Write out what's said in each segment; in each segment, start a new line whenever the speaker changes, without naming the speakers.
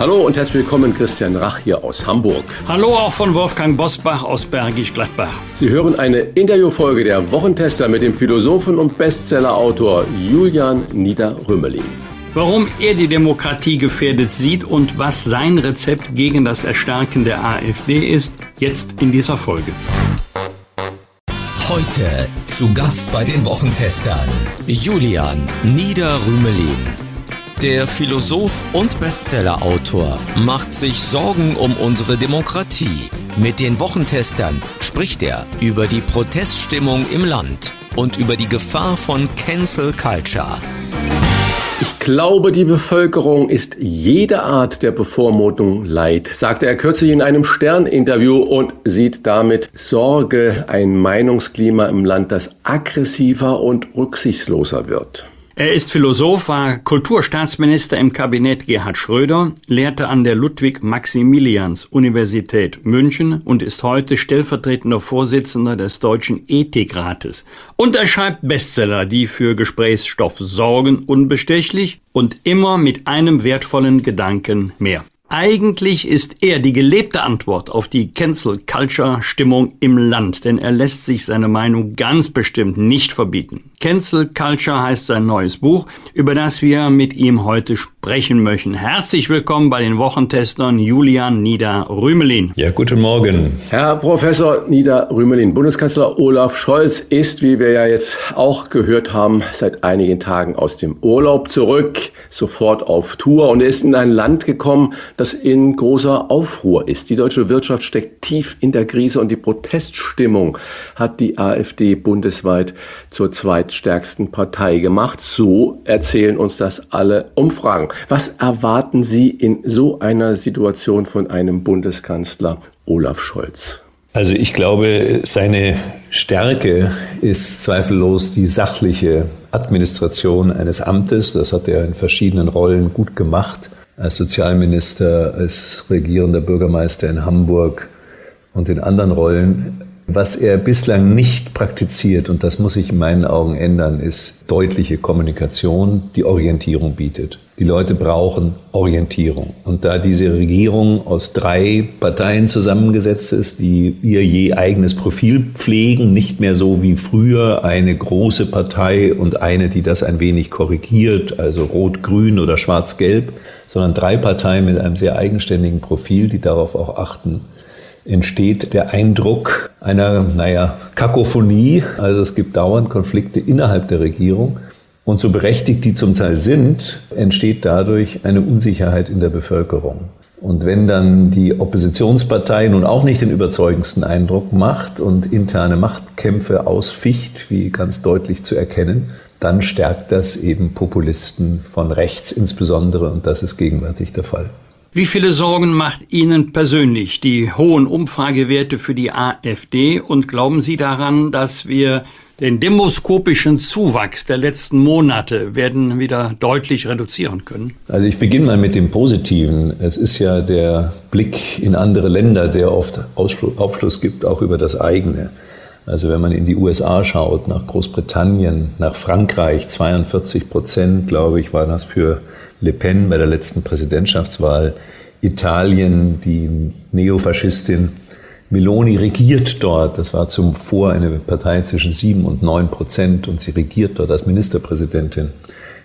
Hallo und herzlich willkommen, Christian Rach hier aus Hamburg.
Hallo auch von Wolfgang Bosbach aus Bergisch Gladbach.
Sie hören eine Interviewfolge der Wochentester mit dem Philosophen und Bestsellerautor Julian Nieder-Rümmelin.
Warum er die Demokratie gefährdet sieht und was sein Rezept gegen das Erstarken der AfD ist, jetzt in dieser Folge.
Heute zu Gast bei den Wochentestern Julian Nieder-Rümelin. Der Philosoph und Bestsellerautor macht sich Sorgen um unsere Demokratie. Mit den Wochentestern spricht er über die Proteststimmung im Land und über die Gefahr von Cancel Culture.
Ich glaube, die Bevölkerung ist jede Art der Bevormutung leid, sagte er kürzlich in einem Stern-Interview und sieht damit Sorge, ein Meinungsklima im Land, das aggressiver und rücksichtsloser wird.
Er ist Philosoph, war Kulturstaatsminister im Kabinett Gerhard Schröder, lehrte an der Ludwig-Maximilians-Universität München und ist heute stellvertretender Vorsitzender des Deutschen Ethikrates. Und er schreibt Bestseller, die für Gesprächsstoff sorgen, unbestechlich und immer mit einem wertvollen Gedanken mehr. Eigentlich ist er die gelebte Antwort auf die Cancel Culture Stimmung im Land, denn er lässt sich seine Meinung ganz bestimmt nicht verbieten. Cancel Culture heißt sein neues Buch, über das wir mit ihm heute sprechen möchten. Herzlich willkommen bei den Wochentestern Julian Nieder-Rümelin.
Ja, guten Morgen.
Herr Professor Nieder-Rümelin, Bundeskanzler Olaf Scholz ist, wie wir ja jetzt auch gehört haben, seit einigen Tagen aus dem Urlaub zurück, sofort auf Tour und er ist in ein Land gekommen, das in großer Aufruhr ist. Die deutsche Wirtschaft steckt tief in der Krise und die Proteststimmung hat die AfD bundesweit zur zweitstärksten Partei gemacht. So erzählen uns das alle Umfragen. Was erwarten Sie in so einer Situation von einem Bundeskanzler Olaf Scholz?
Also ich glaube, seine Stärke ist zweifellos die sachliche Administration eines Amtes. Das hat er in verschiedenen Rollen gut gemacht als Sozialminister, als regierender Bürgermeister in Hamburg und in anderen Rollen. Was er bislang nicht praktiziert, und das muss sich in meinen Augen ändern, ist deutliche Kommunikation, die Orientierung bietet. Die Leute brauchen Orientierung. Und da diese Regierung aus drei Parteien zusammengesetzt ist, die ihr je eigenes Profil pflegen, nicht mehr so wie früher eine große Partei und eine, die das ein wenig korrigiert, also rot-grün oder schwarz-gelb, sondern drei Parteien mit einem sehr eigenständigen Profil, die darauf auch achten, entsteht der Eindruck einer, naja, Kakophonie. Also es gibt dauernd Konflikte innerhalb der Regierung. Und so berechtigt die zum Teil sind, entsteht dadurch eine Unsicherheit in der Bevölkerung. Und wenn dann die Oppositionspartei nun auch nicht den überzeugendsten Eindruck macht und interne Machtkämpfe ausficht, wie ganz deutlich zu erkennen, dann stärkt das eben Populisten von rechts insbesondere und das ist gegenwärtig der Fall.
Wie viele Sorgen macht Ihnen persönlich die hohen Umfragewerte für die AfD und glauben Sie daran, dass wir den demoskopischen Zuwachs der letzten Monate werden wieder deutlich reduzieren können?
Also ich beginne mal mit dem Positiven. Es ist ja der Blick in andere Länder, der oft Aufschluss gibt, auch über das eigene. Also wenn man in die USA schaut, nach Großbritannien, nach Frankreich, 42 Prozent, glaube ich, war das für Le Pen bei der letzten Präsidentschaftswahl. Italien, die Neofaschistin Meloni regiert dort. Das war zum Vor eine Partei zwischen sieben und neun Prozent und sie regiert dort als Ministerpräsidentin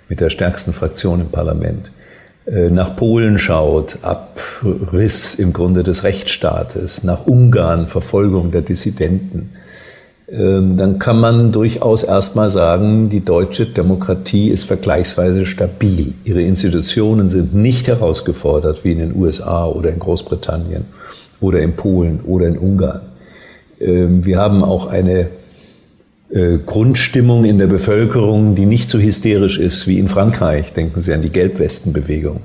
mit der stärksten Fraktion im Parlament. Äh, nach Polen schaut, Abriss im Grunde des Rechtsstaates, nach Ungarn, Verfolgung der Dissidenten, ähm, dann kann man durchaus erstmal sagen, die deutsche Demokratie ist vergleichsweise stabil. Ihre Institutionen sind nicht herausgefordert wie in den USA oder in Großbritannien oder in Polen oder in Ungarn. Ähm, wir haben auch eine äh, Grundstimmung in der Bevölkerung, die nicht so hysterisch ist wie in Frankreich. Denken Sie an die Gelbwestenbewegung,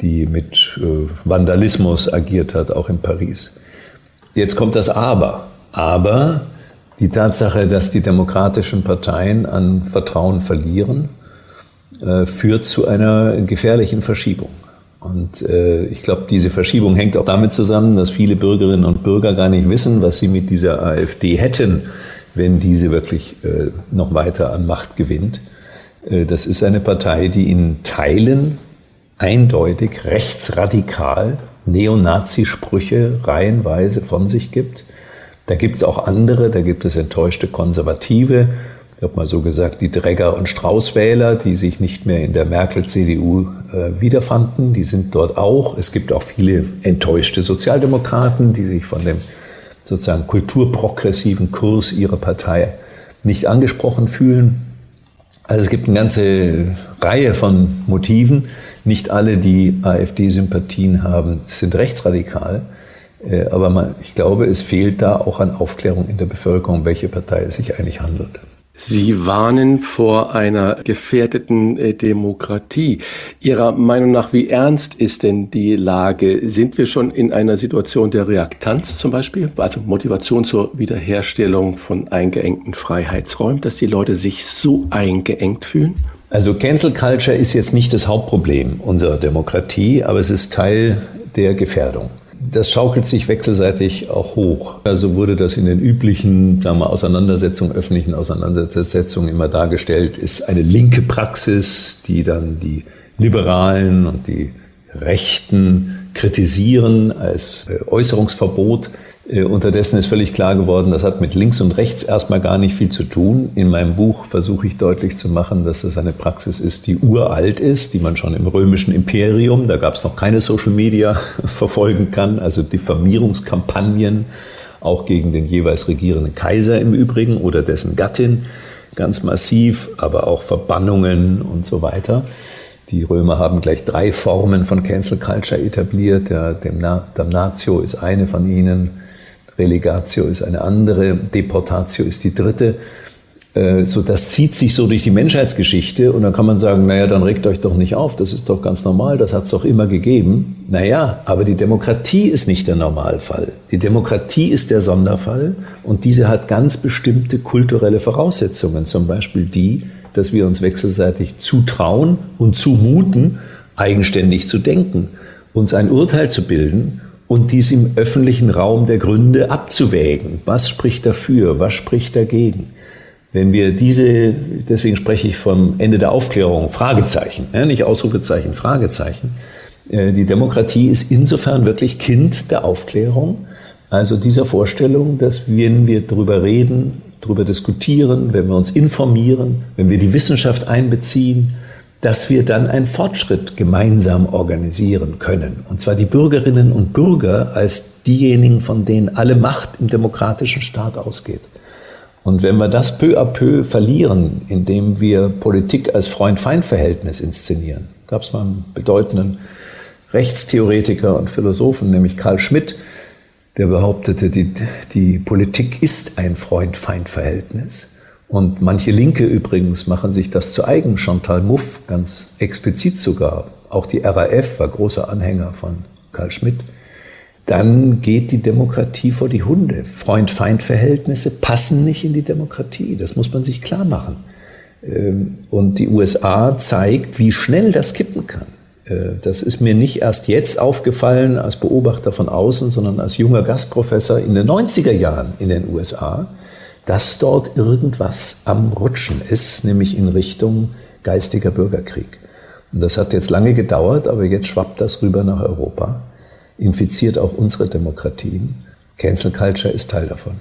die mit äh, Vandalismus agiert hat, auch in Paris. Jetzt kommt das Aber. Aber die Tatsache, dass die demokratischen Parteien an Vertrauen verlieren, äh, führt zu einer gefährlichen Verschiebung. Und äh, ich glaube, diese Verschiebung hängt auch damit zusammen, dass viele Bürgerinnen und Bürger gar nicht wissen, was sie mit dieser AfD hätten, wenn diese wirklich äh, noch weiter an Macht gewinnt. Äh, das ist eine Partei, die in Teilen eindeutig rechtsradikal Neonazi-Sprüche reihenweise von sich gibt. Da gibt es auch andere, da gibt es enttäuschte Konservative, ich habe mal so gesagt, die Dregger- und Straußwähler, die sich nicht mehr in der Merkel-CDU äh, wiederfanden, die sind dort auch. Es gibt auch viele enttäuschte Sozialdemokraten, die sich von dem sozusagen kulturprogressiven Kurs ihrer Partei nicht angesprochen fühlen. Also es gibt eine ganze Reihe von Motiven. Nicht alle, die AfD-Sympathien haben, sind rechtsradikal. Äh, aber man, ich glaube, es fehlt da auch an Aufklärung in der Bevölkerung, welche Partei es sich eigentlich handelt.
Sie warnen vor einer gefährdeten äh, Demokratie. Ihrer Meinung nach, wie ernst ist denn die Lage? Sind wir schon in einer Situation der Reaktanz zum Beispiel, also Motivation zur Wiederherstellung von eingeengten Freiheitsräumen, dass die Leute sich so eingeengt fühlen?
Also Cancel Culture ist jetzt nicht das Hauptproblem unserer Demokratie, aber es ist Teil der Gefährdung das schaukelt sich wechselseitig auch hoch. Also wurde das in den üblichen sagen wir, Auseinandersetzungen, öffentlichen Auseinandersetzungen immer dargestellt, ist eine linke Praxis, die dann die Liberalen und die Rechten kritisieren als äh, Äußerungsverbot. Äh, unterdessen ist völlig klar geworden, das hat mit links und rechts erstmal gar nicht viel zu tun. In meinem Buch versuche ich deutlich zu machen, dass das eine Praxis ist, die uralt ist, die man schon im römischen Imperium, da gab es noch keine Social Media, verfolgen kann, also Diffamierungskampagnen, auch gegen den jeweils regierenden Kaiser im Übrigen oder dessen Gattin, ganz massiv, aber auch Verbannungen und so weiter. Die Römer haben gleich drei Formen von Cancel Culture etabliert. Der Damnatio ist eine von ihnen. Relegatio ist eine andere, Deportatio ist die dritte. Äh, so, das zieht sich so durch die Menschheitsgeschichte und dann kann man sagen, naja, dann regt euch doch nicht auf, das ist doch ganz normal, das hat es doch immer gegeben. Naja, aber die Demokratie ist nicht der Normalfall. Die Demokratie ist der Sonderfall und diese hat ganz bestimmte kulturelle Voraussetzungen, zum Beispiel die, dass wir uns wechselseitig zutrauen und zumuten, eigenständig zu denken, uns ein Urteil zu bilden und dies im öffentlichen Raum der Gründe abzuwägen. Was spricht dafür? Was spricht dagegen? Wenn wir diese, deswegen spreche ich vom Ende der Aufklärung, Fragezeichen, nicht Ausrufezeichen, Fragezeichen. Äh, die Demokratie ist insofern wirklich Kind der Aufklärung, also dieser Vorstellung, dass wenn wir darüber reden, darüber diskutieren, wenn wir uns informieren, wenn wir die Wissenschaft einbeziehen, dass wir dann einen Fortschritt gemeinsam organisieren können. Und zwar die Bürgerinnen und Bürger als diejenigen, von denen alle Macht im demokratischen Staat ausgeht. Und wenn wir das peu à peu verlieren, indem wir Politik als Freund-Feind-Verhältnis inszenieren, gab es mal einen bedeutenden Rechtstheoretiker und Philosophen, nämlich Karl Schmidt, der behauptete, die, die Politik ist ein Freund-Feind-Verhältnis. Und manche Linke übrigens machen sich das zu eigen. Chantal Mouffe ganz explizit sogar. Auch die RAF war großer Anhänger von Karl Schmidt. Dann geht die Demokratie vor die Hunde. Freund-Feind-Verhältnisse passen nicht in die Demokratie. Das muss man sich klar machen. Ähm, und die USA zeigt, wie schnell das kippen kann. Äh, das ist mir nicht erst jetzt aufgefallen als Beobachter von außen, sondern als junger Gastprofessor in den 90er Jahren in den USA dass dort irgendwas am Rutschen ist, nämlich in Richtung geistiger Bürgerkrieg. Und das hat jetzt lange gedauert, aber jetzt schwappt das rüber nach Europa, infiziert auch unsere Demokratien. Cancel Culture ist Teil davon.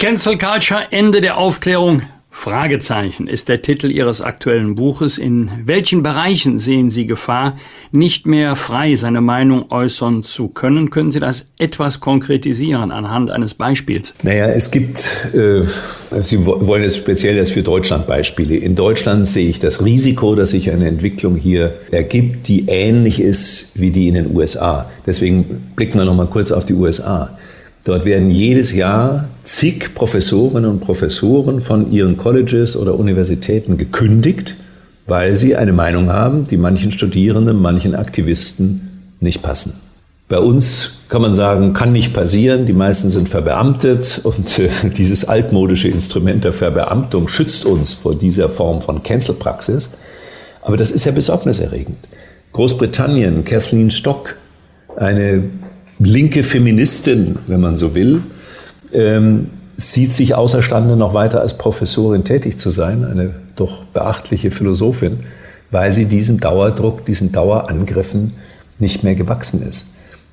Cancel Culture, Ende der Aufklärung. Fragezeichen ist der Titel Ihres aktuellen Buches. In welchen Bereichen sehen Sie Gefahr, nicht mehr frei seine Meinung äußern zu können? Können Sie das etwas konkretisieren anhand eines Beispiels?
Naja, es gibt, äh, Sie wollen jetzt speziell das für Deutschland Beispiele. In Deutschland sehe ich das Risiko, dass sich eine Entwicklung hier ergibt, die ähnlich ist wie die in den USA. Deswegen blicken wir noch mal kurz auf die USA. Dort werden jedes Jahr zig Professorinnen und Professoren von ihren Colleges oder Universitäten gekündigt, weil sie eine Meinung haben, die manchen Studierenden, manchen Aktivisten nicht passen. Bei uns kann man sagen, kann nicht passieren. Die meisten sind verbeamtet und äh, dieses altmodische Instrument der Verbeamtung schützt uns vor dieser Form von Cancel-Praxis. Aber das ist ja besorgniserregend. Großbritannien, Kathleen Stock, eine linke Feministin, wenn man so will, ähm, sieht sich außerstande, noch weiter als Professorin tätig zu sein, eine doch beachtliche Philosophin, weil sie diesem Dauerdruck, diesen Dauerangriffen nicht mehr gewachsen ist.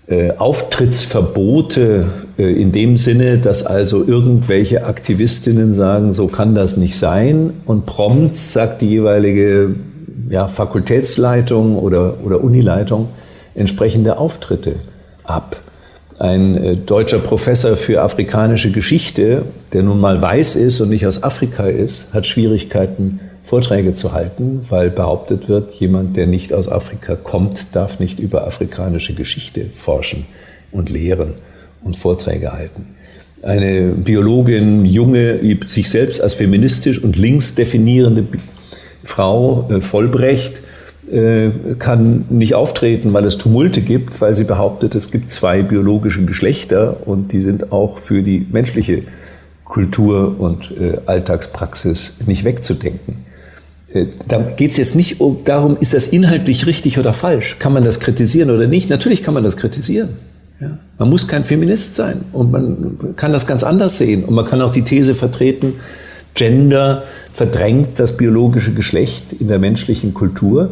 Äh, Auftrittsverbote äh, in dem Sinne, dass also irgendwelche Aktivistinnen sagen, so kann das nicht sein und prompt sagt die jeweilige ja, Fakultätsleitung oder, oder Unileitung entsprechende Auftritte ab. Ein äh, deutscher Professor für afrikanische Geschichte, der nun mal weiß ist und nicht aus Afrika ist, hat Schwierigkeiten, Vorträge zu halten, weil behauptet wird, jemand, der nicht aus Afrika kommt, darf nicht über afrikanische Geschichte forschen und lehren und Vorträge halten. Eine Biologin, junge, sich selbst als feministisch und links definierende Frau äh, Vollbrecht kann nicht auftreten, weil es Tumulte gibt, weil sie behauptet, es gibt zwei biologische Geschlechter und die sind auch für die menschliche Kultur und äh, Alltagspraxis nicht wegzudenken. Äh, da geht es jetzt nicht um, darum, ist das inhaltlich richtig oder falsch? Kann man das kritisieren oder nicht? Natürlich kann man das kritisieren. Ja. Man muss kein Feminist sein und man kann das ganz anders sehen und man kann auch die These vertreten, Gender verdrängt das biologische Geschlecht in der menschlichen Kultur.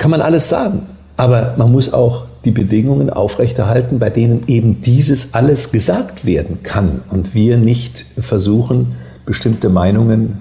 Kann man alles sagen. Aber man muss auch die Bedingungen aufrechterhalten, bei denen eben dieses alles gesagt werden kann und wir nicht versuchen, bestimmte Meinungen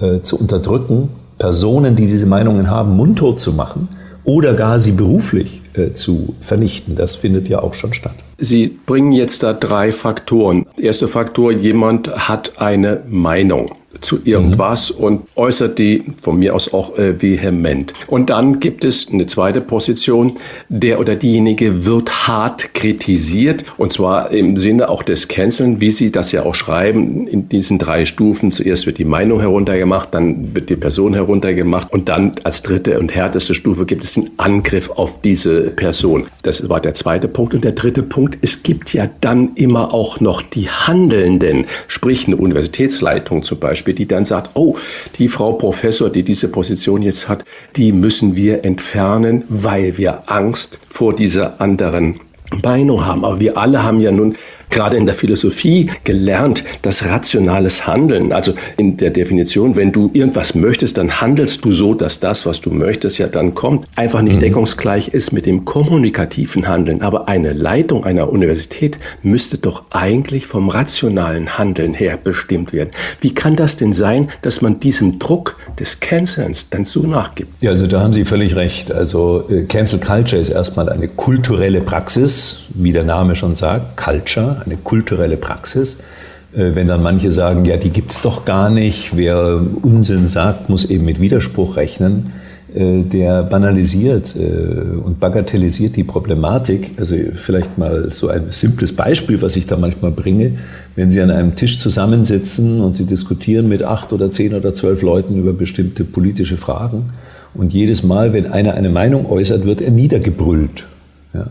äh, zu unterdrücken, Personen, die diese Meinungen haben, mundtot zu machen oder gar sie beruflich äh, zu vernichten. Das findet ja auch schon statt.
Sie bringen jetzt da drei Faktoren. Erster Faktor, jemand hat eine Meinung zu irgendwas mhm. und äußert die von mir aus auch äh, vehement. Und dann gibt es eine zweite Position, der oder diejenige wird hart kritisiert und zwar im Sinne auch des Canceln, wie Sie das ja auch schreiben, in diesen drei Stufen. Zuerst wird die Meinung heruntergemacht, dann wird die Person heruntergemacht und dann als dritte und härteste Stufe gibt es einen Angriff auf diese Person. Das war der zweite Punkt. Und der dritte Punkt, es gibt ja dann immer auch noch die Handelnden, sprich eine Universitätsleitung zum Beispiel Beispiel, die dann sagt, oh, die Frau Professor, die diese Position jetzt hat, die müssen wir entfernen, weil wir Angst vor dieser anderen Meinung haben. Aber wir alle haben ja nun gerade in der Philosophie gelernt, dass rationales Handeln, also in der Definition, wenn du irgendwas möchtest, dann handelst du so, dass das, was du möchtest, ja dann kommt, einfach nicht mhm. deckungsgleich ist mit dem kommunikativen Handeln. Aber eine Leitung einer Universität müsste doch eigentlich vom rationalen Handeln her bestimmt werden. Wie kann das denn sein, dass man diesem Druck des Cancelns dann so nachgibt?
Ja, also da haben Sie völlig recht. Also äh, Cancel Culture ist erstmal eine kulturelle Praxis, wie der Name schon sagt, Culture eine kulturelle Praxis. Äh, wenn dann manche sagen, ja, die gibt es doch gar nicht, wer Unsinn sagt, muss eben mit Widerspruch rechnen, äh, der banalisiert äh, und bagatellisiert die Problematik. Also vielleicht mal so ein simples Beispiel, was ich da manchmal bringe. Wenn Sie an einem Tisch zusammensitzen und Sie diskutieren mit acht oder zehn oder zwölf Leuten über bestimmte politische Fragen und jedes Mal, wenn einer eine Meinung äußert, wird er niedergebrüllt. Ja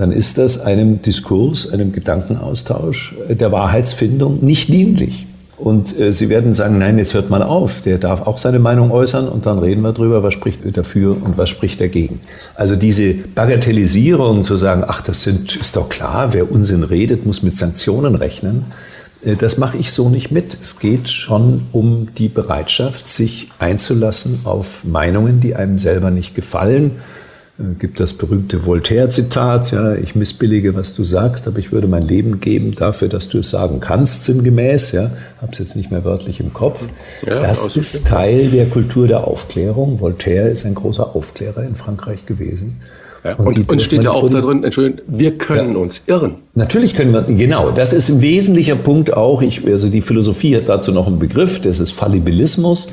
dann ist das einem Diskurs, einem Gedankenaustausch äh, der Wahrheitsfindung nicht dienlich. Und äh, Sie werden sagen, nein, jetzt hört mal auf, der darf auch seine Meinung äußern und dann reden wir drüber, was spricht dafür und was spricht dagegen. Also diese Bagatellisierung zu sagen, ach, das sind, ist doch klar, wer Unsinn redet, muss mit Sanktionen rechnen, äh, das mache ich so nicht mit. Es geht schon um die Bereitschaft, sich einzulassen auf Meinungen, die einem selber nicht gefallen gibt das berühmte Voltaire-Zitat, ja, ich missbillige, was du sagst, aber ich würde mein Leben geben dafür, dass du es sagen kannst, sinngemäß, ja, habe es jetzt nicht mehr wörtlich im Kopf. Ja, das ist Teil der Kultur der Aufklärung. Voltaire ist ein großer Aufklärer in Frankreich gewesen.
Ja, und, und, und steht ja auch da drin, Entschuldigung, wir können ja. uns irren.
Natürlich können wir, genau, das ist ein wesentlicher Punkt auch. Ich, also die Philosophie hat dazu noch einen Begriff, das ist Fallibilismus.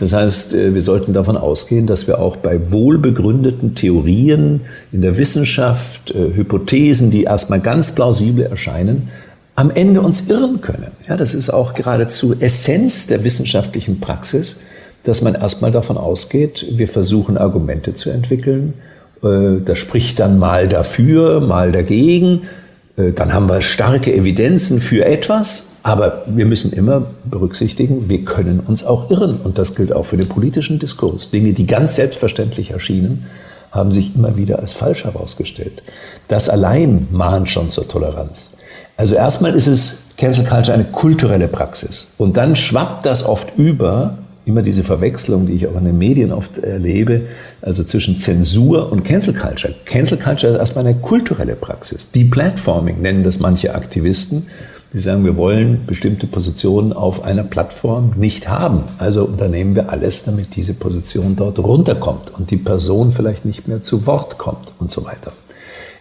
Das heißt, äh, wir sollten davon ausgehen, dass wir auch bei wohlbegründeten Theorien in der Wissenschaft, äh, Hypothesen, die erstmal ganz plausibel erscheinen, am Ende uns irren können. Ja, das ist auch geradezu Essenz der wissenschaftlichen Praxis, dass man erstmal davon ausgeht, wir versuchen Argumente zu entwickeln Äh, das spricht dann mal dafür, mal dagegen. Dann haben wir starke Evidenzen für etwas, aber wir müssen immer berücksichtigen, wir können uns auch irren. Und das gilt auch für den politischen Diskurs. Dinge, die ganz selbstverständlich erschienen, haben sich immer wieder als falsch herausgestellt. Das allein mahnt schon zur Toleranz. Also erstmal ist es Cancel Culture eine kulturelle Praxis. Und dann schwappt das oft über immer diese Verwechslung, die ich auch in den Medien oft erlebe, also zwischen Zensur und Cancel Culture. Cancel Culture ist erstmal eine kulturelle Praxis. Deplatforming nennen das manche Aktivisten. Die sagen, wir wollen bestimmte Positionen auf einer Plattform nicht haben. Also unternehmen wir alles, damit diese Position dort runterkommt und die Person vielleicht nicht mehr zu Wort kommt und so weiter.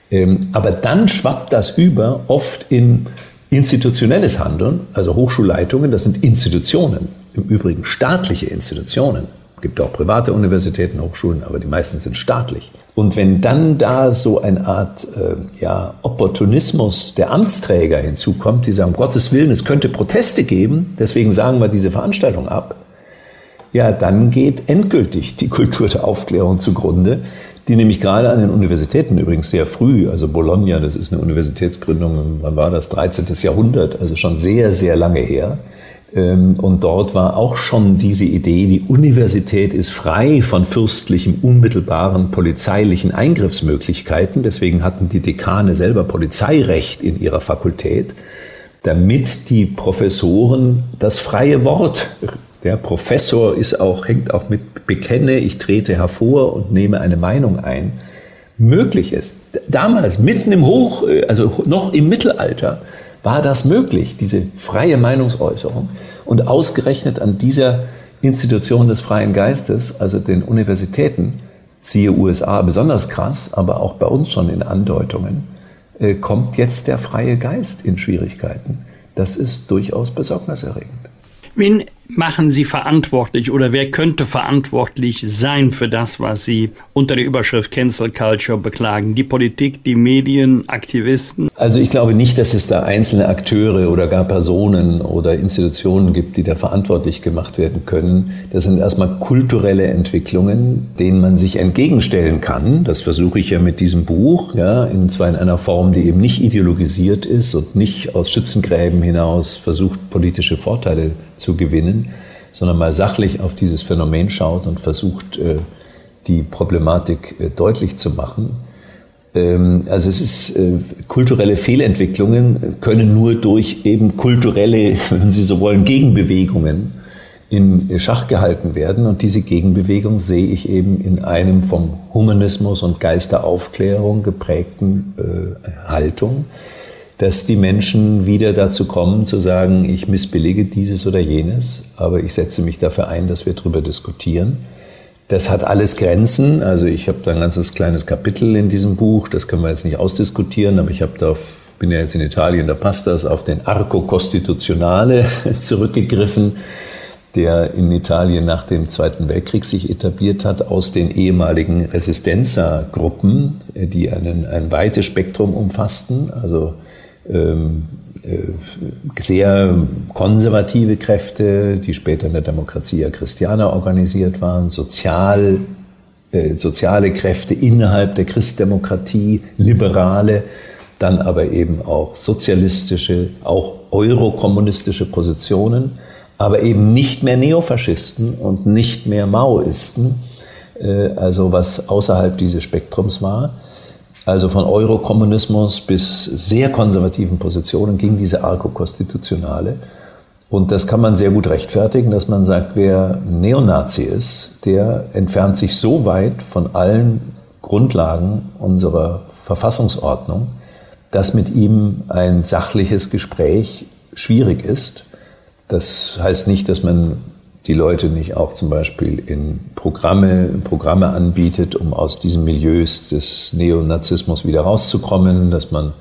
Ähm, aber dann schwappt das über oft in institutionelles Handeln, also Hochschulleitungen, das sind Institutionen im Übrigen staatliche Institutionen. Es gibt auch private Universitäten, Hochschulen, aber die meisten sind staatlich. Und wenn dann da so eine Art äh, ja, Opportunismus der Amtsträger hinzukommt, die sagen, um Gottes Willen, es könnte Proteste geben, deswegen sagen wir diese Veranstaltung ab, ja, dann geht endgültig die Kultur der Aufklärung zugrunde, die nämlich gerade an den Universitäten übrigens sehr früh, also Bologna, das ist eine Universitätsgründung, wann war das, 13. Jahrhundert, also schon sehr, sehr lange her, und dort war auch schon diese Idee, die Universität ist frei von fürstlichem, unmittelbaren polizeilichen Eingriffsmöglichkeiten. Deswegen hatten die Dekane selber Polizeirecht in ihrer Fakultät, damit die Professoren das freie Wort, der Professor ist auch, hängt auch mit Bekenne, ich trete hervor und nehme eine Meinung ein, möglich ist. Damals, mitten im Hoch, äh, also noch im Mittelalter, war das möglich, diese freie Meinungsäußerung. Und ausgerechnet an dieser Institution des freien Geistes, also den Universitäten, siehe USA besonders krass, aber auch bei uns schon in Andeutungen, äh, kommt jetzt der freie Geist in Schwierigkeiten. Das ist durchaus besorgniserregend.
Wen machen Sie verantwortlich oder wer könnte verantwortlich sein für das, was Sie unter der Überschrift Cancel Culture beklagen? Die Politik, die Medien, Aktivisten?
Also ich glaube nicht, dass es da einzelne Akteure oder gar Personen oder Institutionen gibt, die da verantwortlich gemacht werden können. Das sind erstmal kulturelle Entwicklungen, denen man sich entgegenstellen kann. Das versuche ich ja mit diesem Buch, ja, und zwar in einer Form, die eben nicht ideologisiert ist und nicht aus Schützengräben hinaus versucht, politische Vorteile zu gewinnen, sondern mal sachlich auf dieses Phänomen schaut und versucht, äh, die Problematik äh, deutlich zu machen. Ähm, also es ist, äh, kulturelle Fehlentwicklungen können nur durch eben kulturelle, wenn Sie so wollen, Gegenbewegungen in Schach gehalten werden. Und diese Gegenbewegung sehe ich eben in einem vom Humanismus und Geist der Aufklärung geprägten Haltung dass die Menschen wieder dazu kommen zu sagen, ich missbillige dieses oder jenes, aber ich setze mich dafür ein, dass wir darüber diskutieren. Das hat alles Grenzen. Also ich habe da ein ganzes kleines Kapitel in diesem Buch, das können wir jetzt nicht ausdiskutieren, aber ich habe da, bin ja jetzt in Italien, da passt das, auf den Arco Costituzionale zurückgegriffen, der in Italien nach dem Zweiten Weltkrieg sich etabliert hat, aus den ehemaligen Resistenza-Gruppen, die einen, ein weites Spektrum umfassten, also sehr konservative Kräfte, die später in der Demokratia Christiana organisiert waren, sozial, äh, soziale Kräfte innerhalb der Christdemokratie, liberale, dann aber eben auch sozialistische, auch eurokommunistische Positionen, aber eben nicht mehr Neofaschisten und nicht mehr Maoisten, äh, also was außerhalb dieses Spektrums war. Also von Eurokommunismus bis sehr konservativen Positionen ging diese Arco-Konstitutionale. Und das kann man sehr gut rechtfertigen, dass man sagt, wer Neonazi ist, der entfernt sich so weit von allen Grundlagen unserer Verfassungsordnung, dass mit ihm ein sachliches Gespräch schwierig ist. Das heißt nicht, dass man die Leute nicht auch zum Beispiel in Programme, Programme anbietet, um aus diesen Milieus des Neonazismus wieder rauszukommen, dass man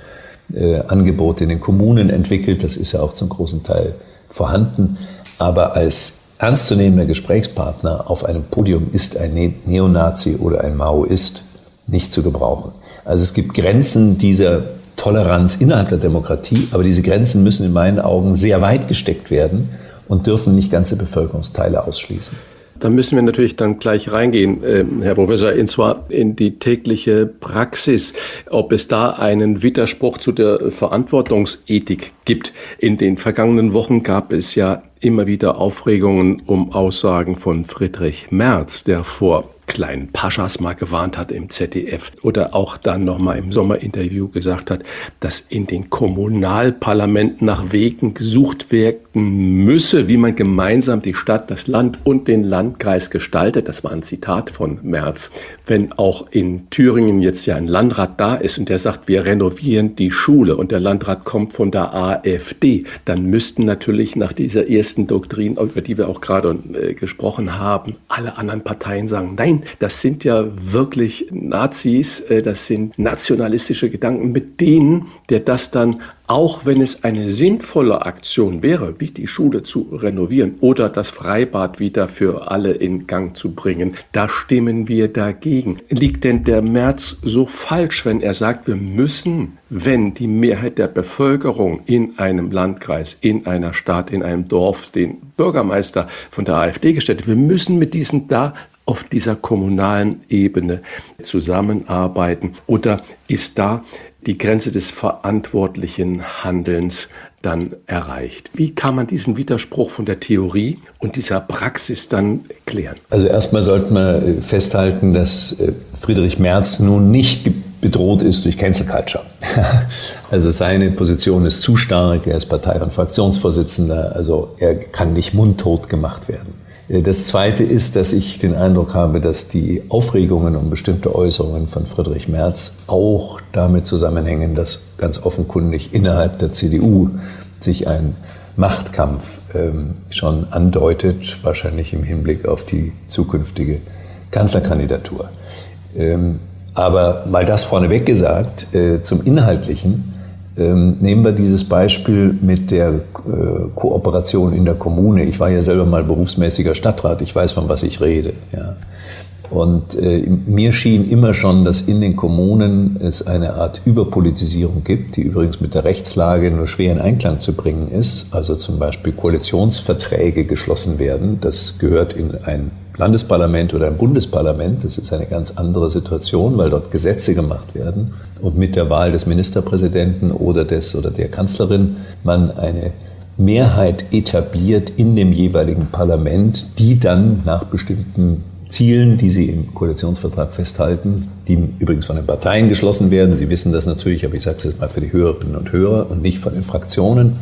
äh, Angebote in den Kommunen entwickelt, das ist ja auch zum großen Teil vorhanden. Aber als ernstzunehmender Gesprächspartner auf einem Podium ist ein ne Neonazi oder ein Maoist nicht zu gebrauchen. Also es gibt Grenzen dieser Toleranz innerhalb der Demokratie, aber diese Grenzen müssen in meinen Augen sehr weit gesteckt werden und dürfen nicht ganze Bevölkerungsteile ausschließen.
Da müssen wir natürlich dann gleich reingehen, äh, Herr Professor, und zwar in die tägliche Praxis, ob es da einen Widerspruch zu der Verantwortungsethik gibt. In den vergangenen Wochen gab es ja immer wieder Aufregungen um Aussagen von Friedrich Merz, der vor kleinen Paschas mal gewarnt hat im ZDF oder auch dann nochmal im Sommerinterview gesagt hat, dass in den Kommunalparlamenten nach Wegen gesucht werden müsse, wie man gemeinsam die Stadt, das Land und den Landkreis gestaltet. Das war ein Zitat von Merz. Wenn auch in Thüringen jetzt ja ein Landrat da ist und der sagt, wir renovieren die Schule und der Landrat kommt von der AfD, dann müssten natürlich nach dieser ersten Doktrin, über die wir auch gerade äh, gesprochen haben, alle anderen Parteien sagen, nein, Nein, das sind ja wirklich Nazis, äh, das sind nationalistische Gedanken, mit denen der das dann, auch wenn es eine sinnvolle Aktion wäre, wie die Schule zu renovieren oder das Freibad wieder für alle in Gang zu bringen, da stimmen wir dagegen. Liegt denn der März so falsch, wenn er sagt, wir müssen, wenn die Mehrheit der Bevölkerung in einem Landkreis, in einer Stadt, in einem Dorf den Bürgermeister von der AfD gestellt wir müssen mit diesen da auf dieser kommunalen Ebene zusammenarbeiten? Oder ist da die Grenze des verantwortlichen Handelns dann erreicht? Wie kann man diesen Widerspruch von der Theorie und dieser Praxis dann klären?
Also erstmal sollte man äh, festhalten, dass äh, Friedrich Merz nun nicht bedroht ist durch Cancel Culture. also seine Position ist zu stark, er ist Partei- und Fraktionsvorsitzender, also er kann nicht mundtot gemacht werden. Äh, das Zweite ist, dass ich den Eindruck habe, dass die Aufregungen um bestimmte Äußerungen von Friedrich Merz auch damit zusammenhängen, dass ganz offenkundig innerhalb der CDU sich ein Machtkampf ähm, schon andeutet, wahrscheinlich im Hinblick auf die zukünftige Kanzlerkandidatur. Ähm, aber mal das vorneweg gesagt, äh, zum Inhaltlichen, ähm, nehmen wir dieses Beispiel mit der äh, Kooperation in der Kommune. Ich war ja selber mal berufsmäßiger Stadtrat, ich weiß, von was ich rede. Ja. Und äh, mir schien immer schon, dass in den Kommunen es eine Art Überpolitisierung gibt, die übrigens mit der Rechtslage nur schwer in Einklang zu bringen ist. Also zum Beispiel Koalitionsverträge geschlossen werden. Das gehört in ein Landesparlament oder ein Bundesparlament. Das ist eine ganz andere Situation, weil dort Gesetze gemacht werden und mit der Wahl des Ministerpräsidenten oder des oder der Kanzlerin man eine Mehrheit etabliert in dem jeweiligen Parlament, die dann nach bestimmten Zielen, die Sie im Koalitionsvertrag festhalten, die übrigens von den Parteien geschlossen werden. Sie wissen das natürlich, aber ich sage es jetzt mal für die Hörerinnen und Hörer und nicht von den Fraktionen,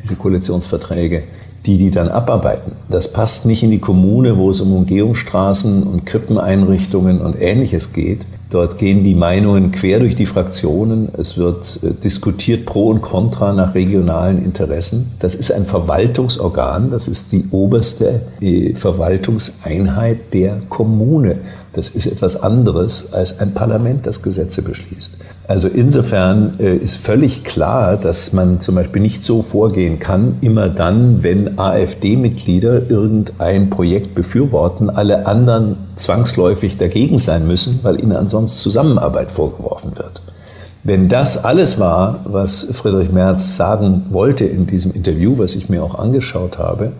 diese Koalitionsverträge, die die dann abarbeiten. Das passt nicht in die Kommune, wo es um Umgehungsstraßen und Krippeneinrichtungen und Ähnliches geht. Dort gehen die Meinungen quer durch die Fraktionen. Es wird äh, diskutiert pro und contra nach regionalen Interessen. Das ist ein Verwaltungsorgan. Das ist die oberste äh, Verwaltungseinheit der Kommune. Das ist etwas anderes als ein Parlament, das Gesetze beschließt. Also insofern äh, ist völlig klar, dass man zum Beispiel nicht so vorgehen kann, immer dann, wenn AfD-Mitglieder irgendein Projekt befürworten, alle anderen zwangsläufig dagegen sein müssen, weil ihnen ansonsten Zusammenarbeit vorgeworfen wird. Wenn das alles war, was Friedrich Merz sagen wollte in diesem Interview, was ich mir auch angeschaut habe,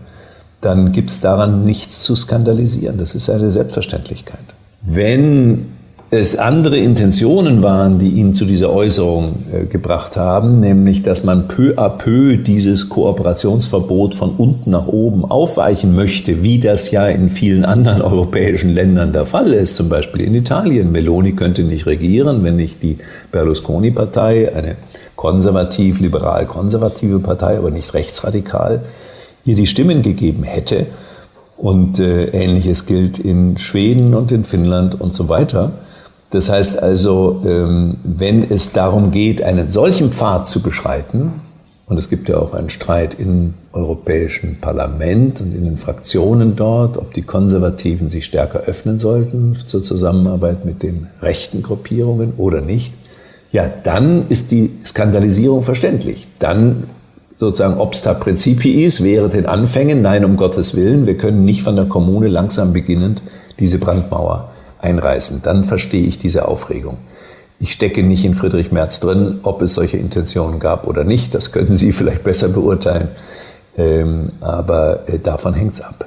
dann gibt es daran nichts zu skandalisieren. Das ist eine Selbstverständlichkeit. Wenn es andere Intentionen waren, die ihn zu dieser Äußerung äh, gebracht haben, nämlich dass man peu à peu dieses Kooperationsverbot von unten nach oben aufweichen möchte, wie das ja in vielen anderen europäischen Ländern der Fall ist, zum Beispiel in Italien. Meloni könnte nicht regieren, wenn nicht die Berlusconi-Partei, eine konservativ-liberal-konservative Partei, aber nicht rechtsradikal, ihr die Stimmen gegeben hätte. Und äh, ähnliches gilt in Schweden und in Finnland und so weiter. Das heißt also, ähm, wenn es darum geht, einen solchen Pfad zu beschreiten, und es gibt ja auch einen Streit im Europäischen Parlament und in den Fraktionen dort, ob die Konservativen sich stärker öffnen sollten zur Zusammenarbeit mit den rechten Gruppierungen oder nicht, ja, dann ist die Skandalisierung verständlich. Dann sozusagen obsta principiis wäre den Anfängen, nein, um Gottes Willen, wir können nicht von der Kommune langsam beginnend diese Brandmauer einreißen. Dann verstehe ich diese Aufregung. Ich stecke nicht in Friedrich Merz drin, ob es solche Intentionen gab oder nicht. Das können Sie vielleicht besser beurteilen. Ähm, aber äh, davon hängt es ab.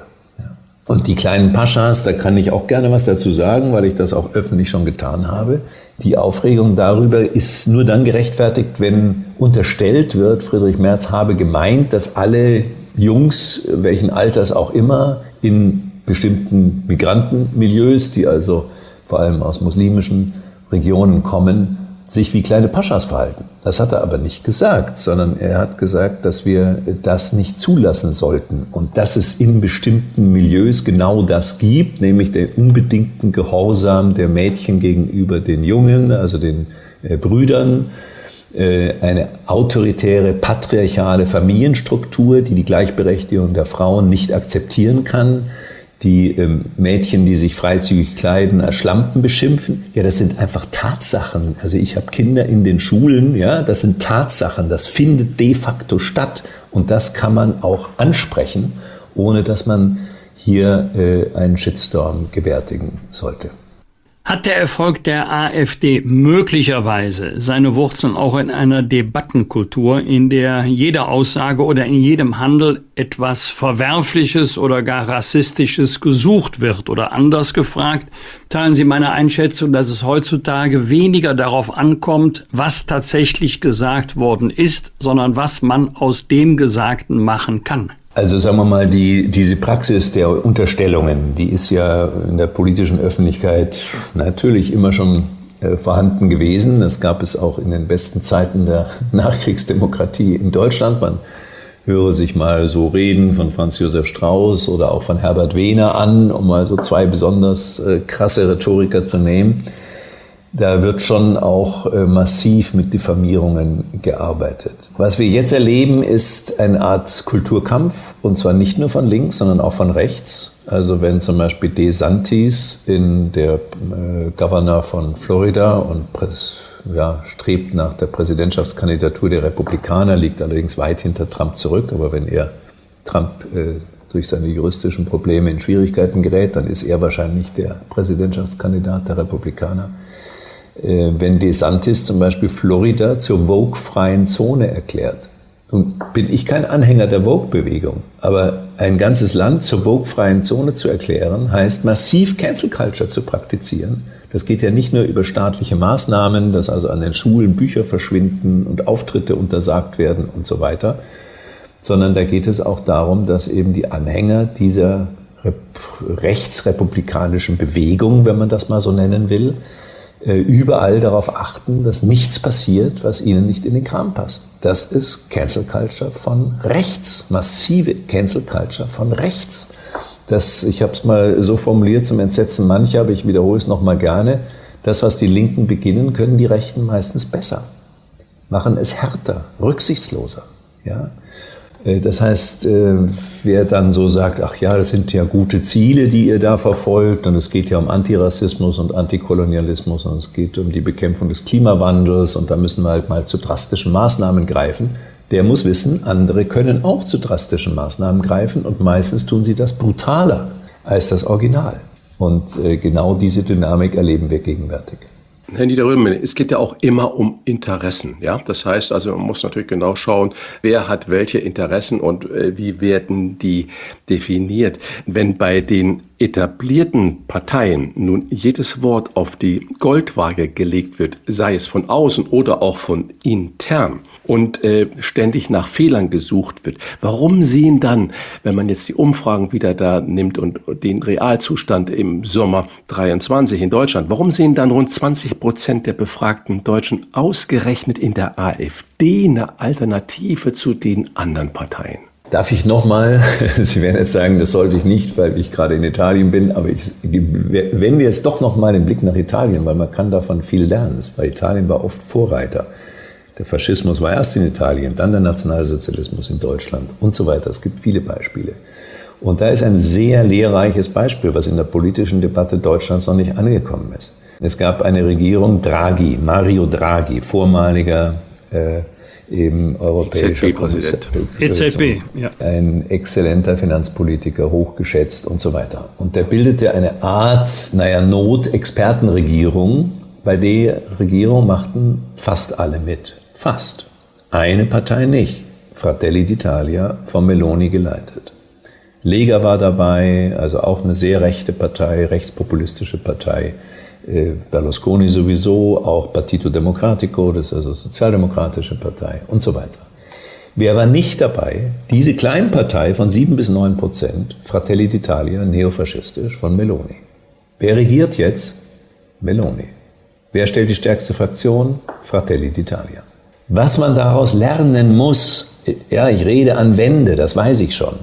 Und die kleinen Paschas, da kann ich auch gerne was dazu sagen, weil ich das auch öffentlich schon getan habe. Die Aufregung darüber ist nur dann gerechtfertigt, wenn unterstellt wird, Friedrich Merz habe gemeint, dass alle Jungs, welchen Alters auch immer, in bestimmten Migrantenmilieus, die also vor allem aus muslimischen Regionen kommen, sich wie kleine Paschas verhalten. Das hat er aber nicht gesagt, sondern er hat gesagt, dass wir das nicht zulassen sollten und dass es in bestimmten Milieus genau das gibt, nämlich den unbedingten Gehorsam der Mädchen gegenüber den Jungen, also den äh, Brüdern, äh, eine autoritäre, patriarchale Familienstruktur, die die Gleichberechtigung der Frauen nicht akzeptieren kann die ähm, Mädchen, die sich freizügig kleiden, als Schlampen beschimpfen. Ja, das sind einfach Tatsachen. Also ich habe Kinder in den Schulen, ja, das sind Tatsachen. Das findet de facto statt und das kann man auch ansprechen, ohne dass man hier äh, einen Shitstorm gewärtigen sollte.
Hat der Erfolg der AfD möglicherweise seine Wurzeln auch in einer Debattenkultur, in der jede Aussage oder in jedem Handel etwas Verwerfliches oder gar Rassistisches gesucht wird? Oder anders gefragt, teilen Sie meine Einschätzung, dass es heutzutage weniger darauf ankommt, was tatsächlich gesagt worden ist, sondern was man aus dem Gesagten machen kann?
Also sagen wir mal, die, diese Praxis der Unterstellungen, die ist ja in der politischen Öffentlichkeit natürlich immer schon äh, vorhanden gewesen. Das gab es auch in den besten Zeiten der Nachkriegsdemokratie in Deutschland. Man höre sich mal so Reden von Franz Josef Strauß oder auch von Herbert Wehner an, um mal so zwei besonders äh, krasse Rhetoriker zu nehmen da wird schon auch äh, massiv mit Diffamierungen gearbeitet. Was wir jetzt erleben, ist eine Art Kulturkampf, und zwar nicht nur von links, sondern auch von rechts. Also wenn zum Beispiel DeSantis, in der äh, Governor von Florida und ja, strebt nach der Präsidentschaftskandidatur der Republikaner, liegt allerdings weit hinter Trump zurück, aber wenn er Trump äh, durch seine juristischen Probleme in Schwierigkeiten gerät, dann ist er wahrscheinlich der Präsidentschaftskandidat der Republikaner. Äh, wenn DeSantis zum Beispiel Florida zur Vogue-freien Zone erklärt. Nun bin ich kein Anhänger der Vogue-Bewegung, aber ein ganzes Land zur Vogue-freien Zone zu erklären, heißt massiv Cancel Culture zu praktizieren. Das geht ja nicht nur über staatliche Maßnahmen, dass also an den Schulen Bücher verschwinden und Auftritte untersagt werden und so weiter, sondern da geht es auch darum, dass eben die Anhänger dieser rechtsrepublikanischen Bewegung, wenn man das mal so nennen will, überall darauf achten, dass nichts passiert, was ihnen nicht in den Kram passt. Das ist Cancel Culture von rechts, massive Cancel Culture von rechts. Das, ich habe es mal so formuliert zum Entsetzen mancher, aber ich wiederhole es nochmal gerne. Das, was die Linken beginnen, können die Rechten meistens besser. Machen es härter, rücksichtsloser. Ja? Äh, das heißt, äh, wer dann so sagt, ach ja, das sind ja gute Ziele, die ihr da verfolgt, und es geht ja um Antirassismus und Antikolonialismus und es geht um die Bekämpfung des Klimawandels und da müssen wir halt mal zu drastischen Maßnahmen greifen, der muss wissen, andere können auch zu drastischen Maßnahmen greifen und meistens tun sie das brutaler als das Original. Und äh, genau diese Dynamik erleben wir gegenwärtig.
Herr Niederrömer, es geht ja auch immer um Interessen. Ja? Das heißt also, man muss natürlich genau schauen, wer hat welche Interessen und äh, wie werden die definiert. Wenn bei den etablierten Parteien nun jedes Wort auf die Goldwaage gelegt wird, sei es von außen oder auch von intern, und äh, ständig nach Fehlern gesucht wird, warum sehen dann, wenn man jetzt die Umfragen wieder da nimmt und den Realzustand im Sommer 23 in Deutschland, warum sehen dann rund 20 Prozent der befragten Deutschen ausgerechnet in der AfD eine Alternative zu den anderen Parteien?
Darf ich nochmal, Sie werden jetzt sagen, das sollte ich nicht, weil ich gerade in Italien bin, aber ich, wenn wir jetzt doch nochmal den Blick nach Italien, weil man kann davon viel lernen. Bei Italien war oft Vorreiter. Der Faschismus war erst in Italien, dann der Nationalsozialismus in Deutschland und so weiter. Es gibt viele Beispiele. Und da ist ein sehr lehrreiches Beispiel, was in der politischen Debatte Deutschlands noch nicht angekommen ist. Es gab eine Regierung Draghi, Mario Draghi, vormaliger äh, eben europäischer
Präsident.
EZB, ja.
Ein exzellenter Finanzpolitiker, hochgeschätzt und so weiter. Und der bildete eine Art, naja, Not-Expertenregierung, bei der Regierung machten fast alle mit. Fast. Eine Partei nicht. Fratelli d'Italia von Meloni geleitet. Lega war dabei, also auch eine sehr rechte Partei, rechtspopulistische Partei. Äh, Berlusconi sowieso, auch Partito Democratico, das ist also sozialdemokratische Partei und so weiter. Wer war nicht dabei? Diese kleine Partei von sieben bis neun Prozent, Fratelli d'Italia, neofaschistisch, von Meloni. Wer regiert jetzt? Meloni. Wer stellt die stärkste Fraktion? Fratelli d'Italia. Was man daraus lernen muss, ja, ich rede an Wände, das weiß ich schon.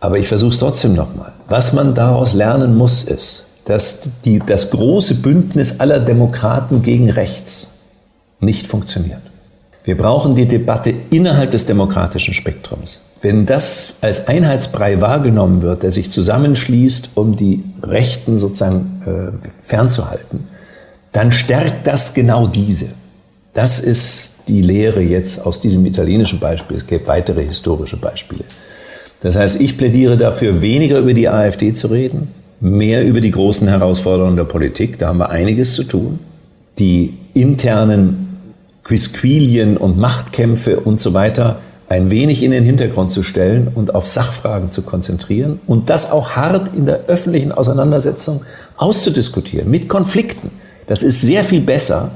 Aber ich versuche es trotzdem nochmal. Was man daraus lernen muss, ist, dass die, das große Bündnis aller Demokraten gegen rechts nicht funktioniert. Wir brauchen die Debatte innerhalb des demokratischen Spektrums. Wenn das als Einheitsbrei wahrgenommen wird, der sich zusammenschließt, um die Rechten sozusagen äh, fernzuhalten, dann stärkt das genau diese. Das ist die Lehre jetzt aus diesem italienischen Beispiel. Es gibt weitere historische Beispiele. Das heißt, ich plädiere dafür, weniger über die AfD zu reden, mehr über die großen Herausforderungen der Politik. Da haben wir einiges zu tun. Die internen Quisquilien und Machtkämpfe und so weiter ein wenig in den Hintergrund zu stellen und auf Sachfragen zu konzentrieren und das auch hart in der öffentlichen Auseinandersetzung auszudiskutieren, mit Konflikten. Das ist sehr viel besser,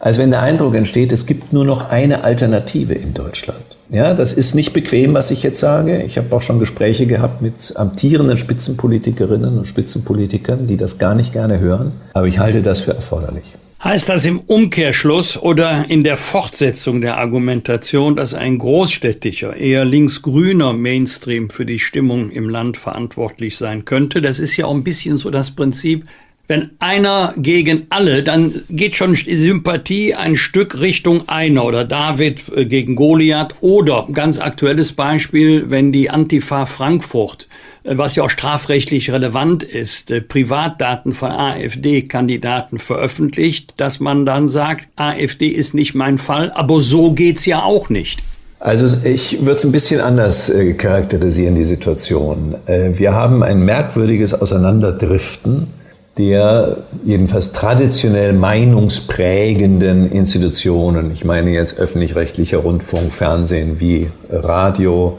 als wenn der Eindruck entsteht, es gibt nur noch eine Alternative in Deutschland. Ja, das ist nicht bequem, was ich jetzt sage. Ich habe auch schon Gespräche gehabt mit amtierenden Spitzenpolitikerinnen und Spitzenpolitikern, die das gar nicht gerne hören. Aber ich halte das für erforderlich.
Heißt das im Umkehrschluss oder in der Fortsetzung der Argumentation, dass ein großstädtischer, eher linksgrüner Mainstream für die Stimmung im Land verantwortlich sein könnte? Das ist ja auch ein bisschen so das Prinzip, wenn einer gegen alle, dann geht schon Sympathie ein Stück Richtung einer oder David äh, gegen Goliath oder ganz aktuelles Beispiel, wenn die Antifa Frankfurt äh, was ja auch strafrechtlich relevant ist, äh, Privatdaten von AfD-Kandidaten veröffentlicht, dass man dann sagt, AfD ist nicht mein Fall, aber so geht's ja auch nicht.
Also ich würde es ein bisschen anders äh, charakterisieren, die Situation. Äh, wir haben ein merkwürdiges Auseinanderdriften der jedenfalls traditionell meinungsprägenden Institutionen, ich meine jetzt öffentlich-rechtlicher Rundfunk, Fernsehen wie Radio,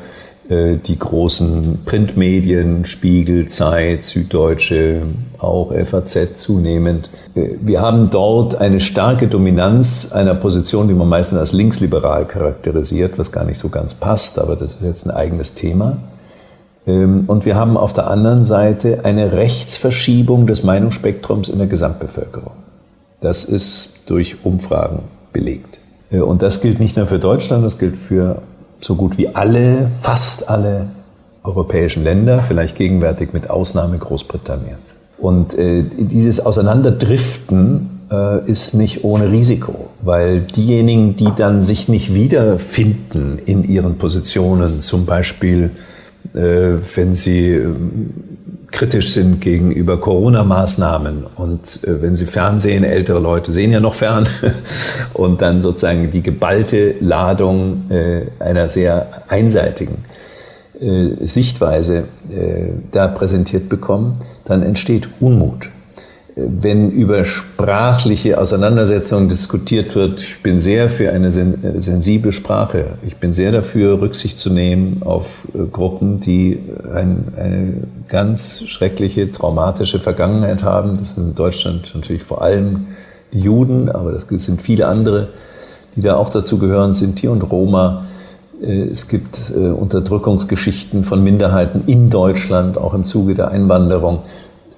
äh, die großen Printmedien, Spiegel, Zeit, Süddeutsche, auch FAZ zunehmend. Äh, wir haben dort eine starke Dominanz einer Position, die man meistens als linksliberal charakterisiert, was gar nicht so ganz passt, aber das ist jetzt ein eigenes Thema. Ähm, und wir haben auf der anderen Seite eine Rechtsverschiebung des Meinungsspektrums in der Gesamtbevölkerung. Das ist durch Umfragen belegt. Äh, und das gilt nicht nur für Deutschland, das gilt für so gut wie alle, fast alle europäischen Länder, vielleicht gegenwärtig mit Ausnahme Großbritanniens. Und äh, dieses Auseinanderdriften äh, ist nicht ohne Risiko, weil diejenigen, die dann sich nicht wiederfinden in ihren Positionen, zum Beispiel wenn sie ähm, kritisch sind gegenüber Corona-Maßnahmen und äh, wenn sie Fernsehen, ältere Leute sehen ja noch fern und dann sozusagen die geballte Ladung äh, einer sehr einseitigen Sichtweise da präsentiert bekommen, dann entsteht Unmut wenn über sprachliche Auseinandersetzungen diskutiert wird, ich bin sehr für eine sensible Sprache. Ich bin sehr dafür, Rücksicht zu nehmen auf äh, Gruppen, die ein, eine ganz schreckliche, traumatische Vergangenheit haben. Das sind in Deutschland natürlich vor allem die Juden, aber das sind viele andere, die da auch dazu gehören, Sinti und Roma. Äh, es gibt äh, Unterdrückungsgeschichten von Minderheiten in Deutschland, auch im Zuge der Einwanderung.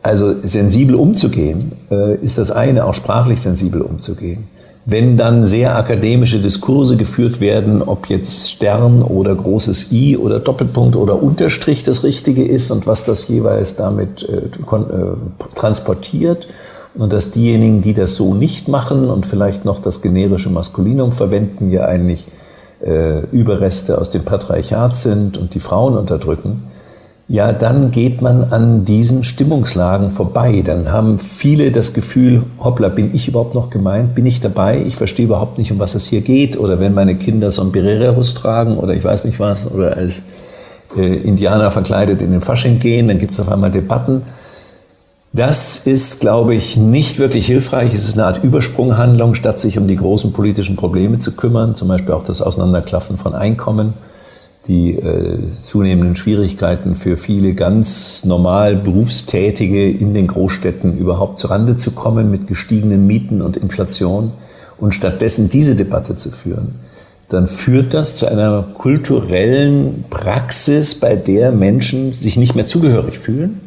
Also sensibel umzugehen, äh, ist das eine, auch sprachlich sensibel umzugehen. Wenn dann sehr akademische Diskurse geführt werden, ob jetzt Stern oder großes I oder Doppelpunkt oder Unterstrich das Richtige ist und was das jeweils damit äh, äh, transportiert und dass diejenigen, die das so nicht machen und vielleicht noch das generische Maskulinum verwenden, ja eigentlich Überreste aus dem Patriarchat sind und die Frauen unterdrücken, ja, dann geht man an diesen Stimmungslagen vorbei. Dann haben viele das Gefühl, hoppla, bin ich überhaupt noch gemeint? Bin ich dabei? Ich verstehe überhaupt nicht, um was es hier geht. Oder wenn meine Kinder Sombrererus tragen oder ich weiß nicht was, oder als äh, Indianer verkleidet in den Fasching gehen, dann gibt es auf einmal Debatten. Das ist, glaube ich, nicht wirklich hilfreich. Es ist eine Art Übersprunghandlung, statt sich um die großen politischen Probleme zu kümmern, zum Beispiel auch das Auseinanderklaffen von Einkommen die äh, zunehmenden Schwierigkeiten für viele ganz normal Berufstätige in den Großstädten überhaupt zurande zu kommen mit gestiegenen Mieten und Inflation und stattdessen diese Debatte zu führen, dann führt das zu einer kulturellen Praxis, bei der Menschen sich nicht mehr zugehörig fühlen.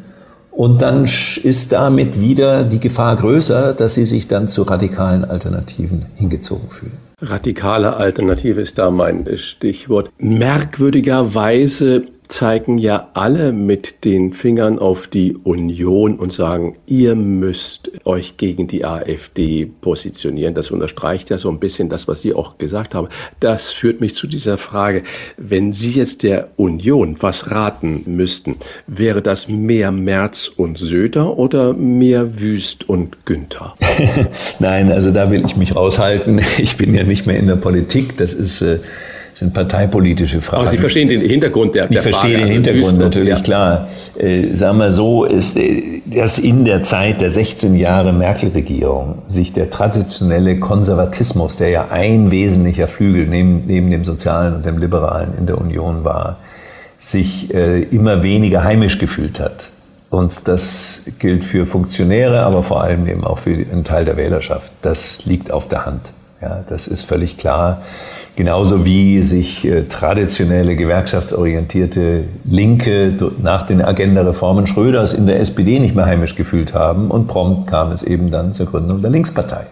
Und dann ist damit wieder die Gefahr größer, dass sie sich dann zu radikalen Alternativen hingezogen fühlen.
Radikale Alternative ist da mein Stichwort. Merkwürdigerweise zeigen ja alle mit den Fingern auf die Union und sagen, ihr müsst euch gegen die AfD positionieren. Das unterstreicht ja so ein bisschen das, was Sie auch gesagt haben. Das führt mich zu dieser Frage, wenn Sie jetzt der Union was raten müssten, wäre das mehr Merz und Söder oder mehr Wüst und Günther?
Nein, also da will ich mich raushalten. Ich bin ja nicht mehr in der Politik. Das ist äh sind parteipolitische Fragen.
Aber Sie verstehen den Hintergrund der,
der ich Frage. Verstehe den also Hintergrund natürlich, ja. klar. Äh, sagen wir so, ist, äh, dass in der Zeit der 16 Jahre Merkel-Regierung sich der traditionelle Konservatismus, der ja ein wesentlicher Flügel neben, neben dem Sozialen und dem Liberalen in der Union war, sich äh, immer weniger heimisch gefühlt hat. Und das gilt für Funktionäre, aber vor allem eben auch für einen Teil der Wählerschaft. Das liegt auf der Hand. Ja, das ist völlig klar. Genauso wie sich äh, traditionelle gewerkschaftsorientierte Linke nach den Agenda-Reformen Schröders in der SPD nicht mehr heimisch gefühlt haben und prompt kam es eben dann zur Gründung der Linkspartei.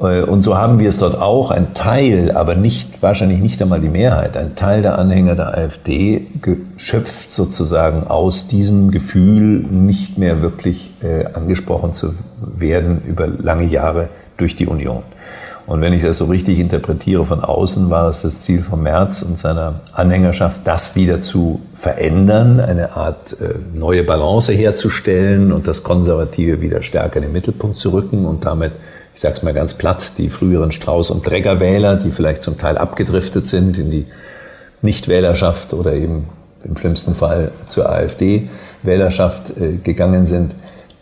Äh, und so haben wir es dort auch, ein Teil, aber nicht, wahrscheinlich nicht einmal die Mehrheit, ein Teil der Anhänger der AfD geschöpft sozusagen aus diesem Gefühl, nicht mehr wirklich äh, angesprochen zu werden über lange Jahre durch die Union. Und wenn ich das so richtig interpretiere von außen, war es das Ziel von Merz und seiner Anhängerschaft, das wieder zu verändern, eine Art äh, neue Balance herzustellen und das Konservative wieder stärker in den Mittelpunkt zu rücken und damit, ich sage es mal ganz platt, die früheren Strauß- und Trägerwähler, die vielleicht zum Teil abgedriftet sind in die Nichtwählerschaft oder eben im schlimmsten Fall zur AfD-Wählerschaft äh, gegangen sind,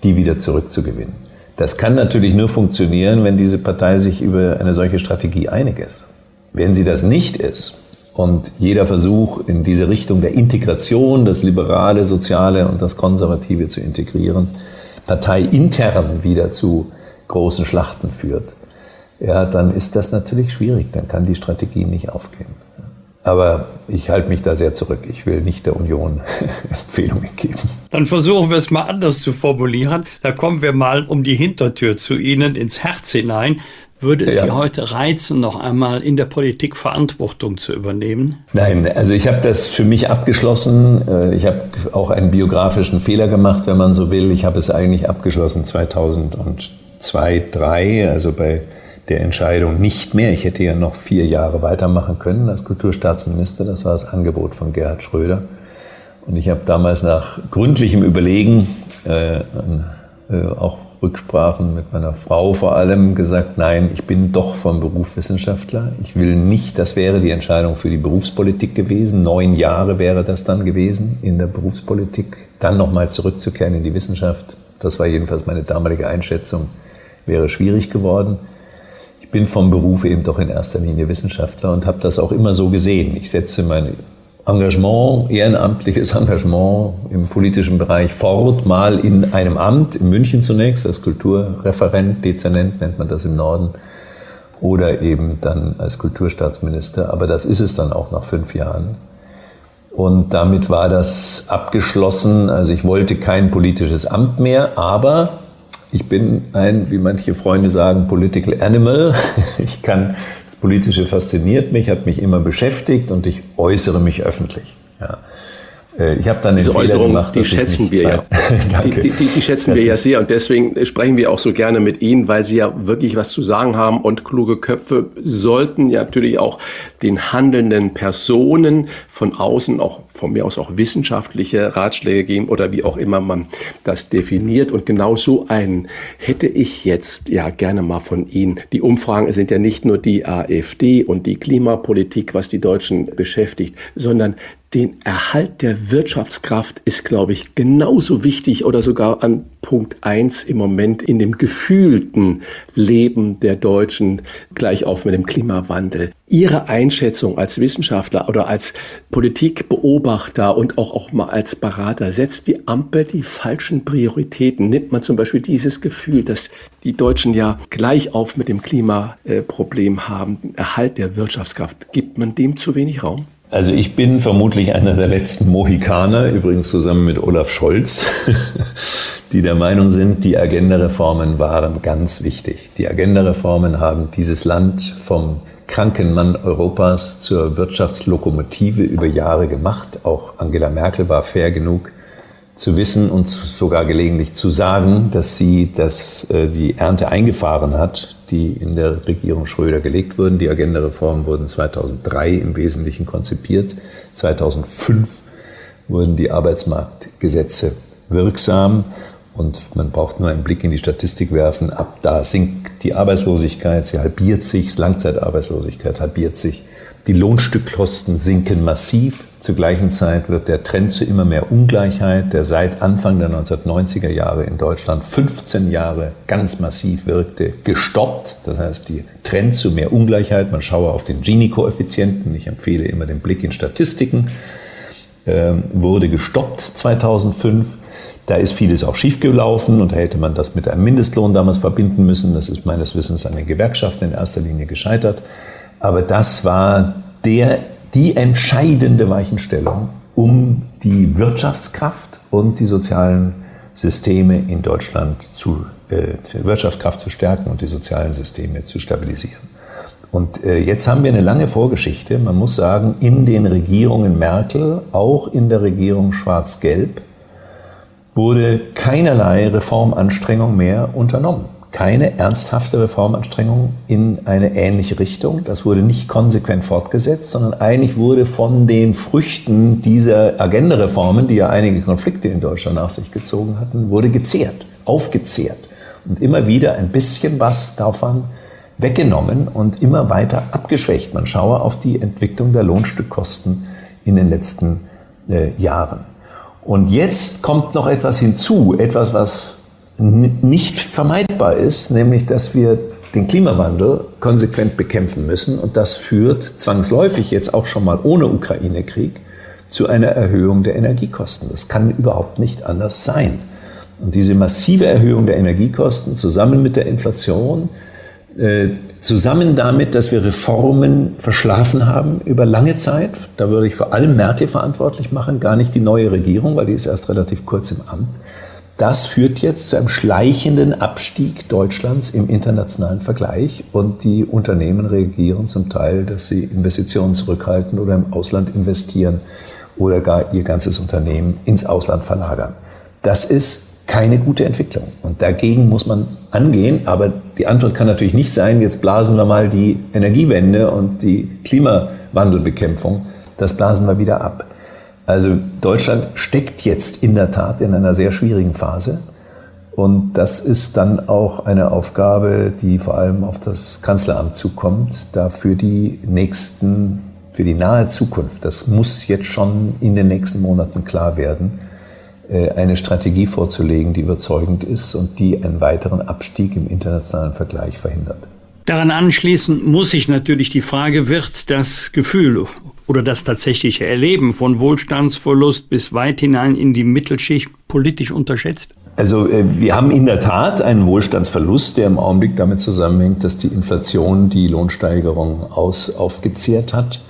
die wieder zurückzugewinnen. Das kann natürlich nur funktionieren, wenn diese Partei sich über eine solche Strategie einig ist. Wenn sie das nicht ist und jeder Versuch in diese Richtung der Integration, das Liberale, Soziale und das Konservative zu integrieren, parteiintern wieder zu großen Schlachten führt, ja, dann ist das natürlich schwierig. Dann kann die Strategie nicht aufgehen. Aber ich halte mich da sehr zurück. Ich will nicht der Union Empfehlungen geben.
Dann versuchen wir es mal anders zu formulieren. Da kommen wir mal um die Hintertür zu Ihnen ins Herz hinein. Würde es ja. Sie heute reizen, noch einmal in der Politik Verantwortung zu übernehmen?
Nein, also ich habe das für mich abgeschlossen. Äh, ich habe auch einen biografischen Fehler gemacht, wenn man so will. Ich habe es eigentlich abgeschlossen 2002, 2003, also bei der Entscheidung nicht mehr. Ich hätte ja noch vier Jahre weitermachen können als Kulturstaatsminister. Das war das Angebot von Gerhard Schröder. Und ich habe damals nach gründlichem Überlegen, äh, äh, auch Rücksprachen mit meiner Frau vor allem, gesagt, nein, ich bin doch vom Beruf Wissenschaftler. Ich will nicht, das wäre die Entscheidung für die Berufspolitik gewesen. Neun Jahre wäre das dann gewesen in der Berufspolitik. Dann nochmal zurückzukehren in die Wissenschaft. Das war jedenfalls meine damalige Einschätzung, wäre schwierig geworden bin vom Beruf eben doch in erster Linie Wissenschaftler und habe das auch immer so gesehen. Ich setze mein Engagement, ehrenamtliches Engagement im politischen Bereich fort, mal in einem Amt, in München zunächst, als Kulturreferent, Dezernent nennt man das im Norden, oder eben dann als Kulturstaatsminister. Aber das ist es dann auch nach fünf Jahren. Und damit war das abgeschlossen. Also ich wollte kein politisches Amt mehr, aber ich bin ein, wie manche Freunde sagen, Political Animal. Ich kann, das Politische fasziniert mich, hat mich immer beschäftigt und ich äußere mich öffentlich. Ja.
Äh, ich habe dann Diese Äußerung, gemacht, die schätzen wir ja. die, die, die, die, schätzen wir ja sehr und deswegen sprechen wir auch so gerne mit Ihnen, weil Sie ja wirklich was zu sagen haben und kluge Köpfe sollten ja natürlich auch den handelnden Personen von außen auch von mir aus auch wissenschaftliche Ratschläge geben oder wie auch immer man das definiert und genau so einen hätte ich jetzt ja gerne mal von Ihnen. Die Umfragen sind ja nicht nur die AfD und die Klimapolitik, was die Deutschen beschäftigt, sondern den Erhalt der Wirtschaftskraft ist, glaube ich, genauso wichtig oder sogar an Punkt eins im Moment in dem gefühlten Leben der Deutschen, gleich auf mit dem Klimawandel. Ihre Einschätzung als Wissenschaftler oder als Politikbeobachter und auch, auch mal als Berater, setzt die Ampel die falschen Prioritäten? Nimmt man zum Beispiel dieses Gefühl, dass die Deutschen ja gleich auf mit dem Klimaproblem haben, Erhalt der Wirtschaftskraft, gibt man dem zu wenig Raum?
Also ich bin vermutlich einer der letzten Mohikaner, übrigens zusammen mit Olaf Scholz, die der Meinung sind, die Agenda-Reformen waren ganz wichtig. Die Agenda-Reformen haben dieses Land vom kranken Mann Europas zur Wirtschaftslokomotive über Jahre gemacht. Auch Angela Merkel war fair genug zu wissen und sogar gelegentlich zu sagen, dass sie das, äh, die Ernte eingefahren hat, die in der Regierung Schröder gelegt wurden. Die Agenda-Reformen wurden 2003 im Wesentlichen konzipiert. 2005 wurden die Arbeitsmarktgesetze wirksam. Und man braucht nur einen Blick in die Statistik werfen. Ab da sinkt die Arbeitslosigkeit, sie halbiert sich, Langzeitarbeitslosigkeit halbiert sich. Die Lohnstückkosten sinken massiv. Zur gleichen Zeit wird der Trend zu immer mehr Ungleichheit, der seit Anfang der 1990er Jahre in Deutschland 15 Jahre ganz massiv wirkte, gestoppt. Das heißt, die Trend zu mehr Ungleichheit, man schaue auf den Gini-Koeffizienten, ich empfehle immer den Blick in Statistiken, äh, wurde gestoppt 2005. Da ist vieles auch schiefgelaufen und hätte man das mit einem Mindestlohn damals verbinden müssen. Das ist meines Wissens an den Gewerkschaften in erster Linie gescheitert. Aber das war der die entscheidende Weichenstellung, um die Wirtschaftskraft und die sozialen Systeme in Deutschland zu, äh, Wirtschaftskraft zu stärken und die sozialen Systeme zu stabilisieren. Und äh, jetzt haben wir eine lange Vorgeschichte. Man muss sagen, in den Regierungen Merkel, auch in der Regierung Schwarz-Gelb, wurde keinerlei Reformanstrengung mehr unternommen keine ernsthafte Reformanstrengung in eine ähnliche Richtung. Das wurde nicht konsequent fortgesetzt, sondern eigentlich wurde von den Früchten dieser Agenda-Reformen, die ja einige Konflikte in Deutschland nach sich gezogen hatten, wurde gezehrt, aufgezehrt und immer wieder ein bisschen was davon weggenommen und immer weiter abgeschwächt. Man schaue auf die Entwicklung der Lohnstückkosten in den letzten äh, Jahren. Und jetzt kommt noch etwas hinzu, etwas, was nicht vermeidbar ist, nämlich dass wir den Klimawandel konsequent bekämpfen müssen. Und das führt zwangsläufig jetzt auch schon mal ohne Ukraine-Krieg zu einer Erhöhung der Energiekosten. Das kann überhaupt nicht anders sein. Und diese massive Erhöhung der Energiekosten zusammen mit der Inflation, äh, zusammen damit, dass wir Reformen verschlafen haben über lange Zeit, da würde ich vor allem Merkel verantwortlich machen, gar nicht die neue Regierung, weil die ist erst relativ kurz im Amt, das führt jetzt zu einem schleichenden Abstieg Deutschlands im internationalen Vergleich und die Unternehmen reagieren zum Teil, dass sie Investitionen zurückhalten oder im Ausland investieren oder gar ihr ganzes Unternehmen ins Ausland verlagern. Das ist keine gute Entwicklung und dagegen muss man angehen, aber die Antwort kann natürlich nicht sein, jetzt blasen wir mal die Energiewende und die Klimawandelbekämpfung, das blasen wir wieder ab. Also Deutschland steckt jetzt in der Tat in einer sehr schwierigen Phase. Und das ist dann auch eine Aufgabe, die vor allem auf das Kanzleramt zukommt, da für die nächsten, für die nahe Zukunft, das muss jetzt schon in den nächsten Monaten klar werden, äh, eine Strategie vorzulegen, die überzeugend ist und die einen weiteren Abstieg im internationalen Vergleich verhindert.
Daran anschließend muss sich natürlich die Frage, wird das Gefühl oder das tatsächliche Erleben von Wohlstandsverlust bis weit hinein in die Mittelschicht politisch unterschätzt?
Also äh, wir haben in der Tat einen Wohlstandsverlust, der im Augenblick damit zusammenhängt, dass die Inflation die Lohnsteigerung aus, aufgezehrt hat.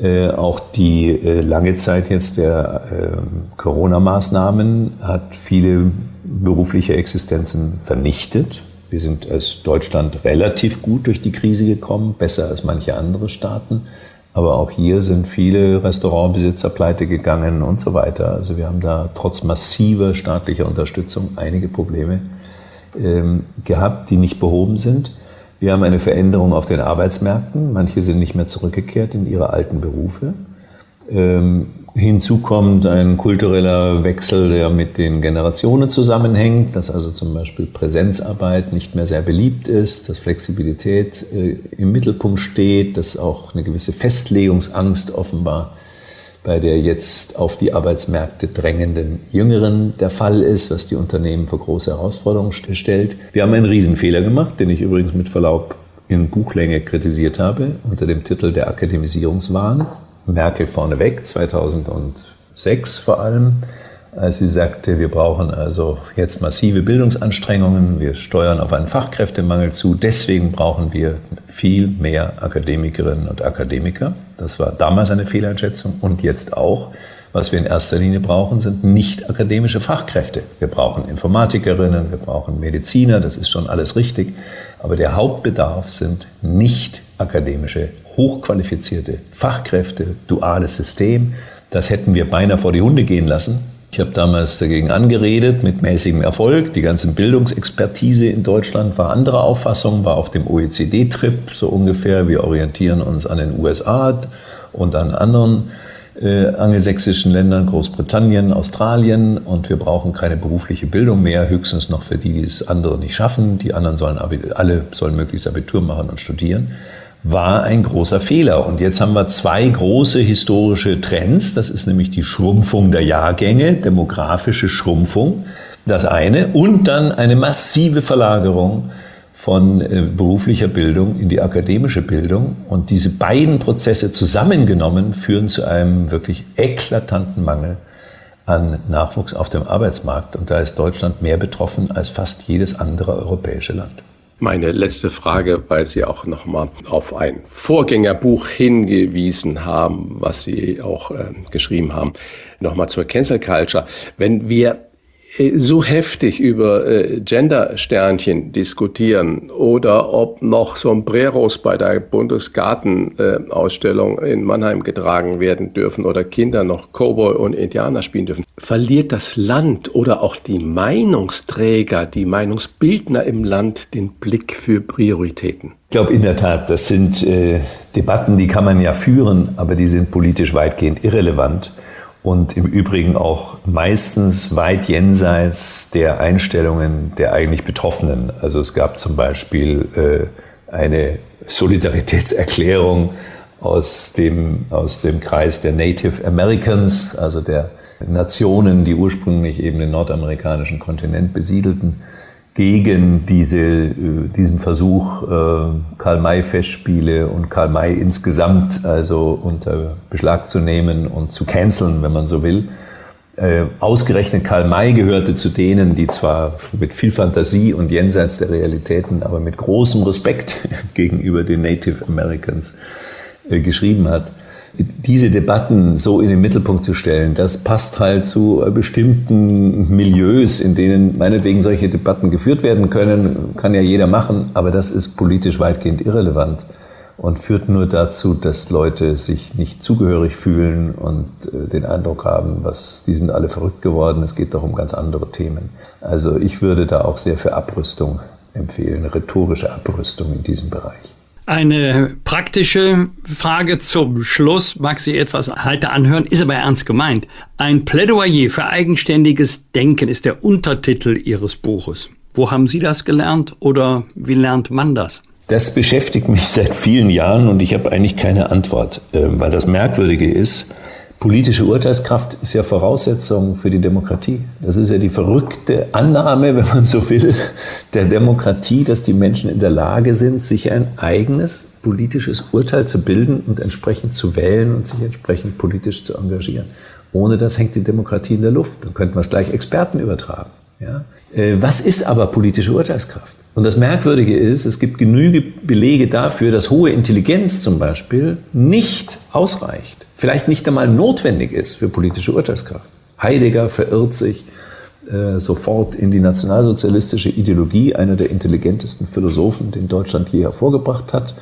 Äh, auch die äh, lange Zeit jetzt der äh, Corona-Maßnahmen hat viele berufliche Existenzen vernichtet. Wir sind als Deutschland relativ gut durch die Krise gekommen, besser als manche andere Staaten. Aber auch hier sind viele Restaurantbesitzer pleite gegangen und so weiter. Also wir haben da trotz massiver staatlicher Unterstützung einige Probleme ähm, gehabt, die nicht behoben sind. Wir haben eine Veränderung auf den Arbeitsmärkten. Manche sind nicht mehr zurückgekehrt in ihre alten Berufe. Ähm, Hinzu kommt ein kultureller Wechsel, der mit den Generationen zusammenhängt, dass also zum Beispiel Präsenzarbeit nicht mehr sehr beliebt ist, dass Flexibilität äh, im Mittelpunkt steht, dass auch eine gewisse Festlegungsangst offenbar bei der jetzt auf die Arbeitsmärkte drängenden Jüngeren der Fall ist, was die Unternehmen vor große Herausforderungen stellt. Wir haben einen Riesenfehler gemacht, den ich übrigens mit Verlaub in Buchlänge kritisiert habe, unter dem Titel der Akademisierungswahn. Merkel vorneweg, 2006 vor allem, als sie sagte, wir brauchen also jetzt massive Bildungsanstrengungen, wir steuern auf einen Fachkräftemangel zu, deswegen brauchen wir viel mehr Akademikerinnen und Akademiker. Das war damals eine Fehleinschätzung und jetzt auch. Was wir in erster Linie brauchen, sind nicht akademische Fachkräfte. Wir brauchen Informatikerinnen, wir brauchen Mediziner, das ist schon alles richtig. Aber der Hauptbedarf sind nicht akademische, hochqualifizierte Fachkräfte, duales System. Das hätten wir beinahe vor die Hunde gehen lassen. Ich habe damals dagegen angeredet, mit mäßigem Erfolg. Die ganze Bildungsexpertise in Deutschland war anderer Auffassung, war auf dem OECD-Trip so ungefähr. Wir orientieren uns an den USA und an anderen äh, angelsächsischen Ländern, Großbritannien, Australien. Und wir brauchen keine berufliche Bildung mehr, höchstens noch für die, die es andere nicht schaffen. Die anderen sollen, alle sollen möglichst Abitur machen und studieren war ein großer Fehler. Und jetzt haben wir zwei große historische Trends. Das ist nämlich die Schrumpfung der Jahrgänge, demografische Schrumpfung, das eine, und dann eine massive Verlagerung von äh, beruflicher Bildung in die akademische Bildung. Und diese beiden Prozesse zusammengenommen führen zu einem wirklich eklatanten Mangel an Nachwuchs auf dem Arbeitsmarkt. Und da ist Deutschland mehr betroffen als fast jedes andere europäische Land.
Meine letzte Frage, weil Sie auch nochmal auf ein Vorgängerbuch hingewiesen haben, was Sie auch äh, geschrieben haben, nochmal zur Cancel Culture. Wenn wir so heftig über äh, Gender-Sternchen diskutieren oder ob noch Sombreros bei der Bundesgartenausstellung in Mannheim getragen werden dürfen oder Kinder noch Cowboy und Indianer spielen dürfen, verliert das Land oder auch die Meinungsträger, die Meinungsbildner im Land den Blick für Prioritäten?
Ich glaube in der Tat, das sind äh, Debatten, die kann man ja führen, aber die sind politisch weitgehend irrelevant und im Übrigen auch meistens weit jenseits der Einstellungen der eigentlich Betroffenen. Also es gab zum Beispiel äh, eine Solidaritätserklärung aus dem, aus dem Kreis der Native Americans, also der Nationen, die ursprünglich eben den nordamerikanischen Kontinent besiedelten gegen diese, äh, diesen Versuch, äh, Karl-May-Festspiele und Karl-May insgesamt also unter Beschlag zu nehmen und zu canceln, wenn man so will. Äh, ausgerechnet Karl May gehörte zu denen, die zwar mit viel Fantasie und jenseits der Realitäten, aber mit großem Respekt gegenüber den Native Americans geschrieben hat diese Debatten so in den Mittelpunkt zu stellen, das passt halt zu bestimmten Milieus, in denen meinetwegen solche Debatten geführt werden können, kann ja jeder machen, aber das ist politisch weitgehend irrelevant und führt nur dazu, dass Leute sich nicht zugehörig fühlen und äh, den Eindruck haben, was, die sind alle verrückt geworden, es geht doch um ganz andere Themen. Also ich würde da auch sehr für Abrüstung empfehlen, rhetorische Abrüstung in diesem Bereich.
Eine praktische Frage zum Schluss, mag sie etwas heiter anhören, ist aber ernst gemeint. Ein Plädoyer für eigenständiges Denken ist der Untertitel Ihres Buches. Wo haben Sie das gelernt oder wie lernt man das?
Das beschäftigt mich seit vielen Jahren und ich habe eigentlich keine Antwort, ähm, weil das Merkwürdige ist, Politische Urteilskraft ist ja Voraussetzung für die Demokratie. Das ist ja die verrückte Annahme, wenn man so will, der Demokratie, dass die Menschen in der Lage sind, sich ein eigenes politisches Urteil zu bilden und entsprechend zu wählen und sich entsprechend politisch zu engagieren. Ohne das hängt die Demokratie in der Luft. Dann könnten wir es gleich Experten übertragen. Ja? Äh, was ist aber politische Urteilskraft? Und das Merkwürdige ist, es gibt genügend Belege dafür, dass hohe Intelligenz zum Beispiel nicht ausreicht vielleicht nicht einmal notwendig ist für politische Urteilskraft. Heidegger verirrt sich äh, sofort in die nationalsozialistische Ideologie, einer der intelligentesten Philosophen, den Deutschland je hervorgebracht hat.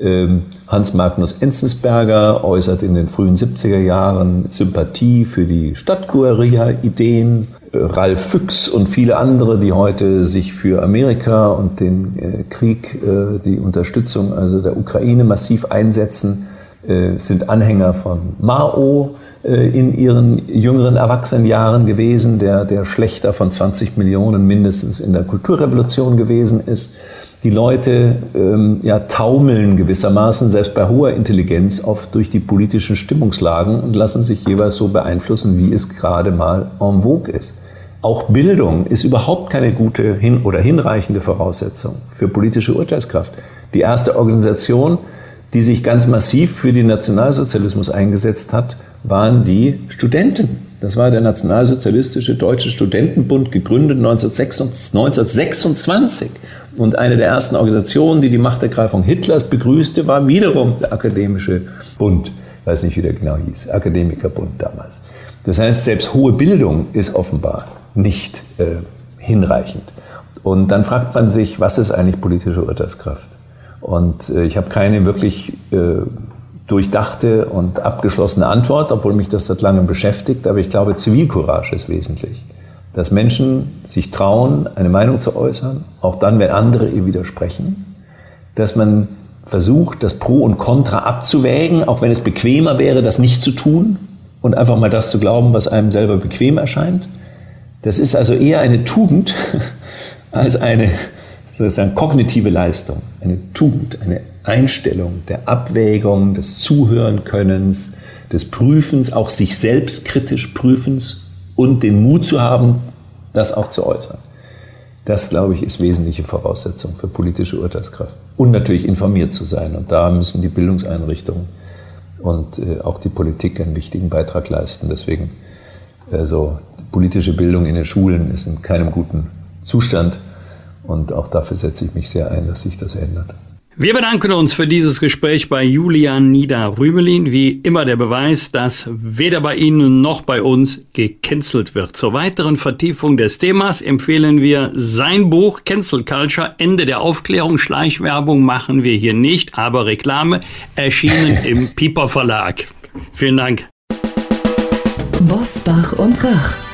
Ähm, Hans Magnus Enzensberger äußert in den frühen 70er Jahren Sympathie für die Stadtguerilla-Ideen. Äh, Ralf Füchs und viele andere, die heute sich für Amerika und den äh, Krieg, die Unterstützung also der Ukraine massiv einsetzen, sind Anhänger von Mao äh, in ihren jüngeren Erwachsenenjahren gewesen, der der Schlechter von 20 Millionen mindestens in der Kulturrevolution gewesen ist. Die Leute ähm, ja, taumeln gewissermaßen, selbst bei hoher Intelligenz, oft durch die politischen Stimmungslagen und lassen sich jeweils so beeinflussen, wie es gerade mal en vogue ist. Auch Bildung ist überhaupt keine gute hin oder hinreichende Voraussetzung für politische Urteilskraft. Die erste Organisation, die sich ganz massiv für den Nationalsozialismus eingesetzt hat, waren die Studenten. Das war der Nationalsozialistische Deutsche Studentenbund, gegründet 1926. Und eine der ersten Organisationen, die die Machtergreifung Hitlers begrüßte, war wiederum der Akademische Bund. Ich weiß nicht, wie der genau hieß. Akademikerbund damals. Das heißt, selbst hohe Bildung ist offenbar nicht äh, hinreichend. Und dann fragt man sich, was ist eigentlich politische Urteilskraft? Und äh, ich habe keine wirklich äh, durchdachte und abgeschlossene Antwort, obwohl mich das seit langem beschäftigt. Aber ich glaube, Zivilcourage ist wesentlich. Dass Menschen sich trauen, eine Meinung zu äußern, auch dann, wenn andere ihr widersprechen. Dass man versucht, das Pro und Contra abzuwägen, auch wenn es bequemer wäre, das nicht zu tun und einfach mal das zu glauben, was einem selber bequem erscheint. Das ist also eher eine Tugend als eine sozusagen kognitive Leistung, eine Tugend, eine Einstellung der Abwägung, des Zuhörenkönnens, des Prüfens, auch sich selbst kritisch Prüfens und den Mut zu haben, das auch zu äußern. Das, glaube ich, ist wesentliche Voraussetzung für politische Urteilskraft. Und natürlich informiert zu sein. Und da müssen die Bildungseinrichtungen und äh, auch die Politik einen wichtigen Beitrag leisten. Deswegen, also politische Bildung in den Schulen ist in keinem guten Zustand. Und auch dafür setze ich mich sehr ein, dass sich das ändert.
Wir bedanken uns für dieses Gespräch bei Julian Nieder-Rümelin. Wie immer der Beweis, dass weder bei Ihnen noch bei uns gecancelt wird. Zur weiteren Vertiefung des Themas empfehlen wir sein Buch Cancel Culture, Ende der Aufklärung. Schleichwerbung machen wir hier nicht, aber Reklame erschienen im Piper Verlag. Vielen Dank.
Bosbach und Rach.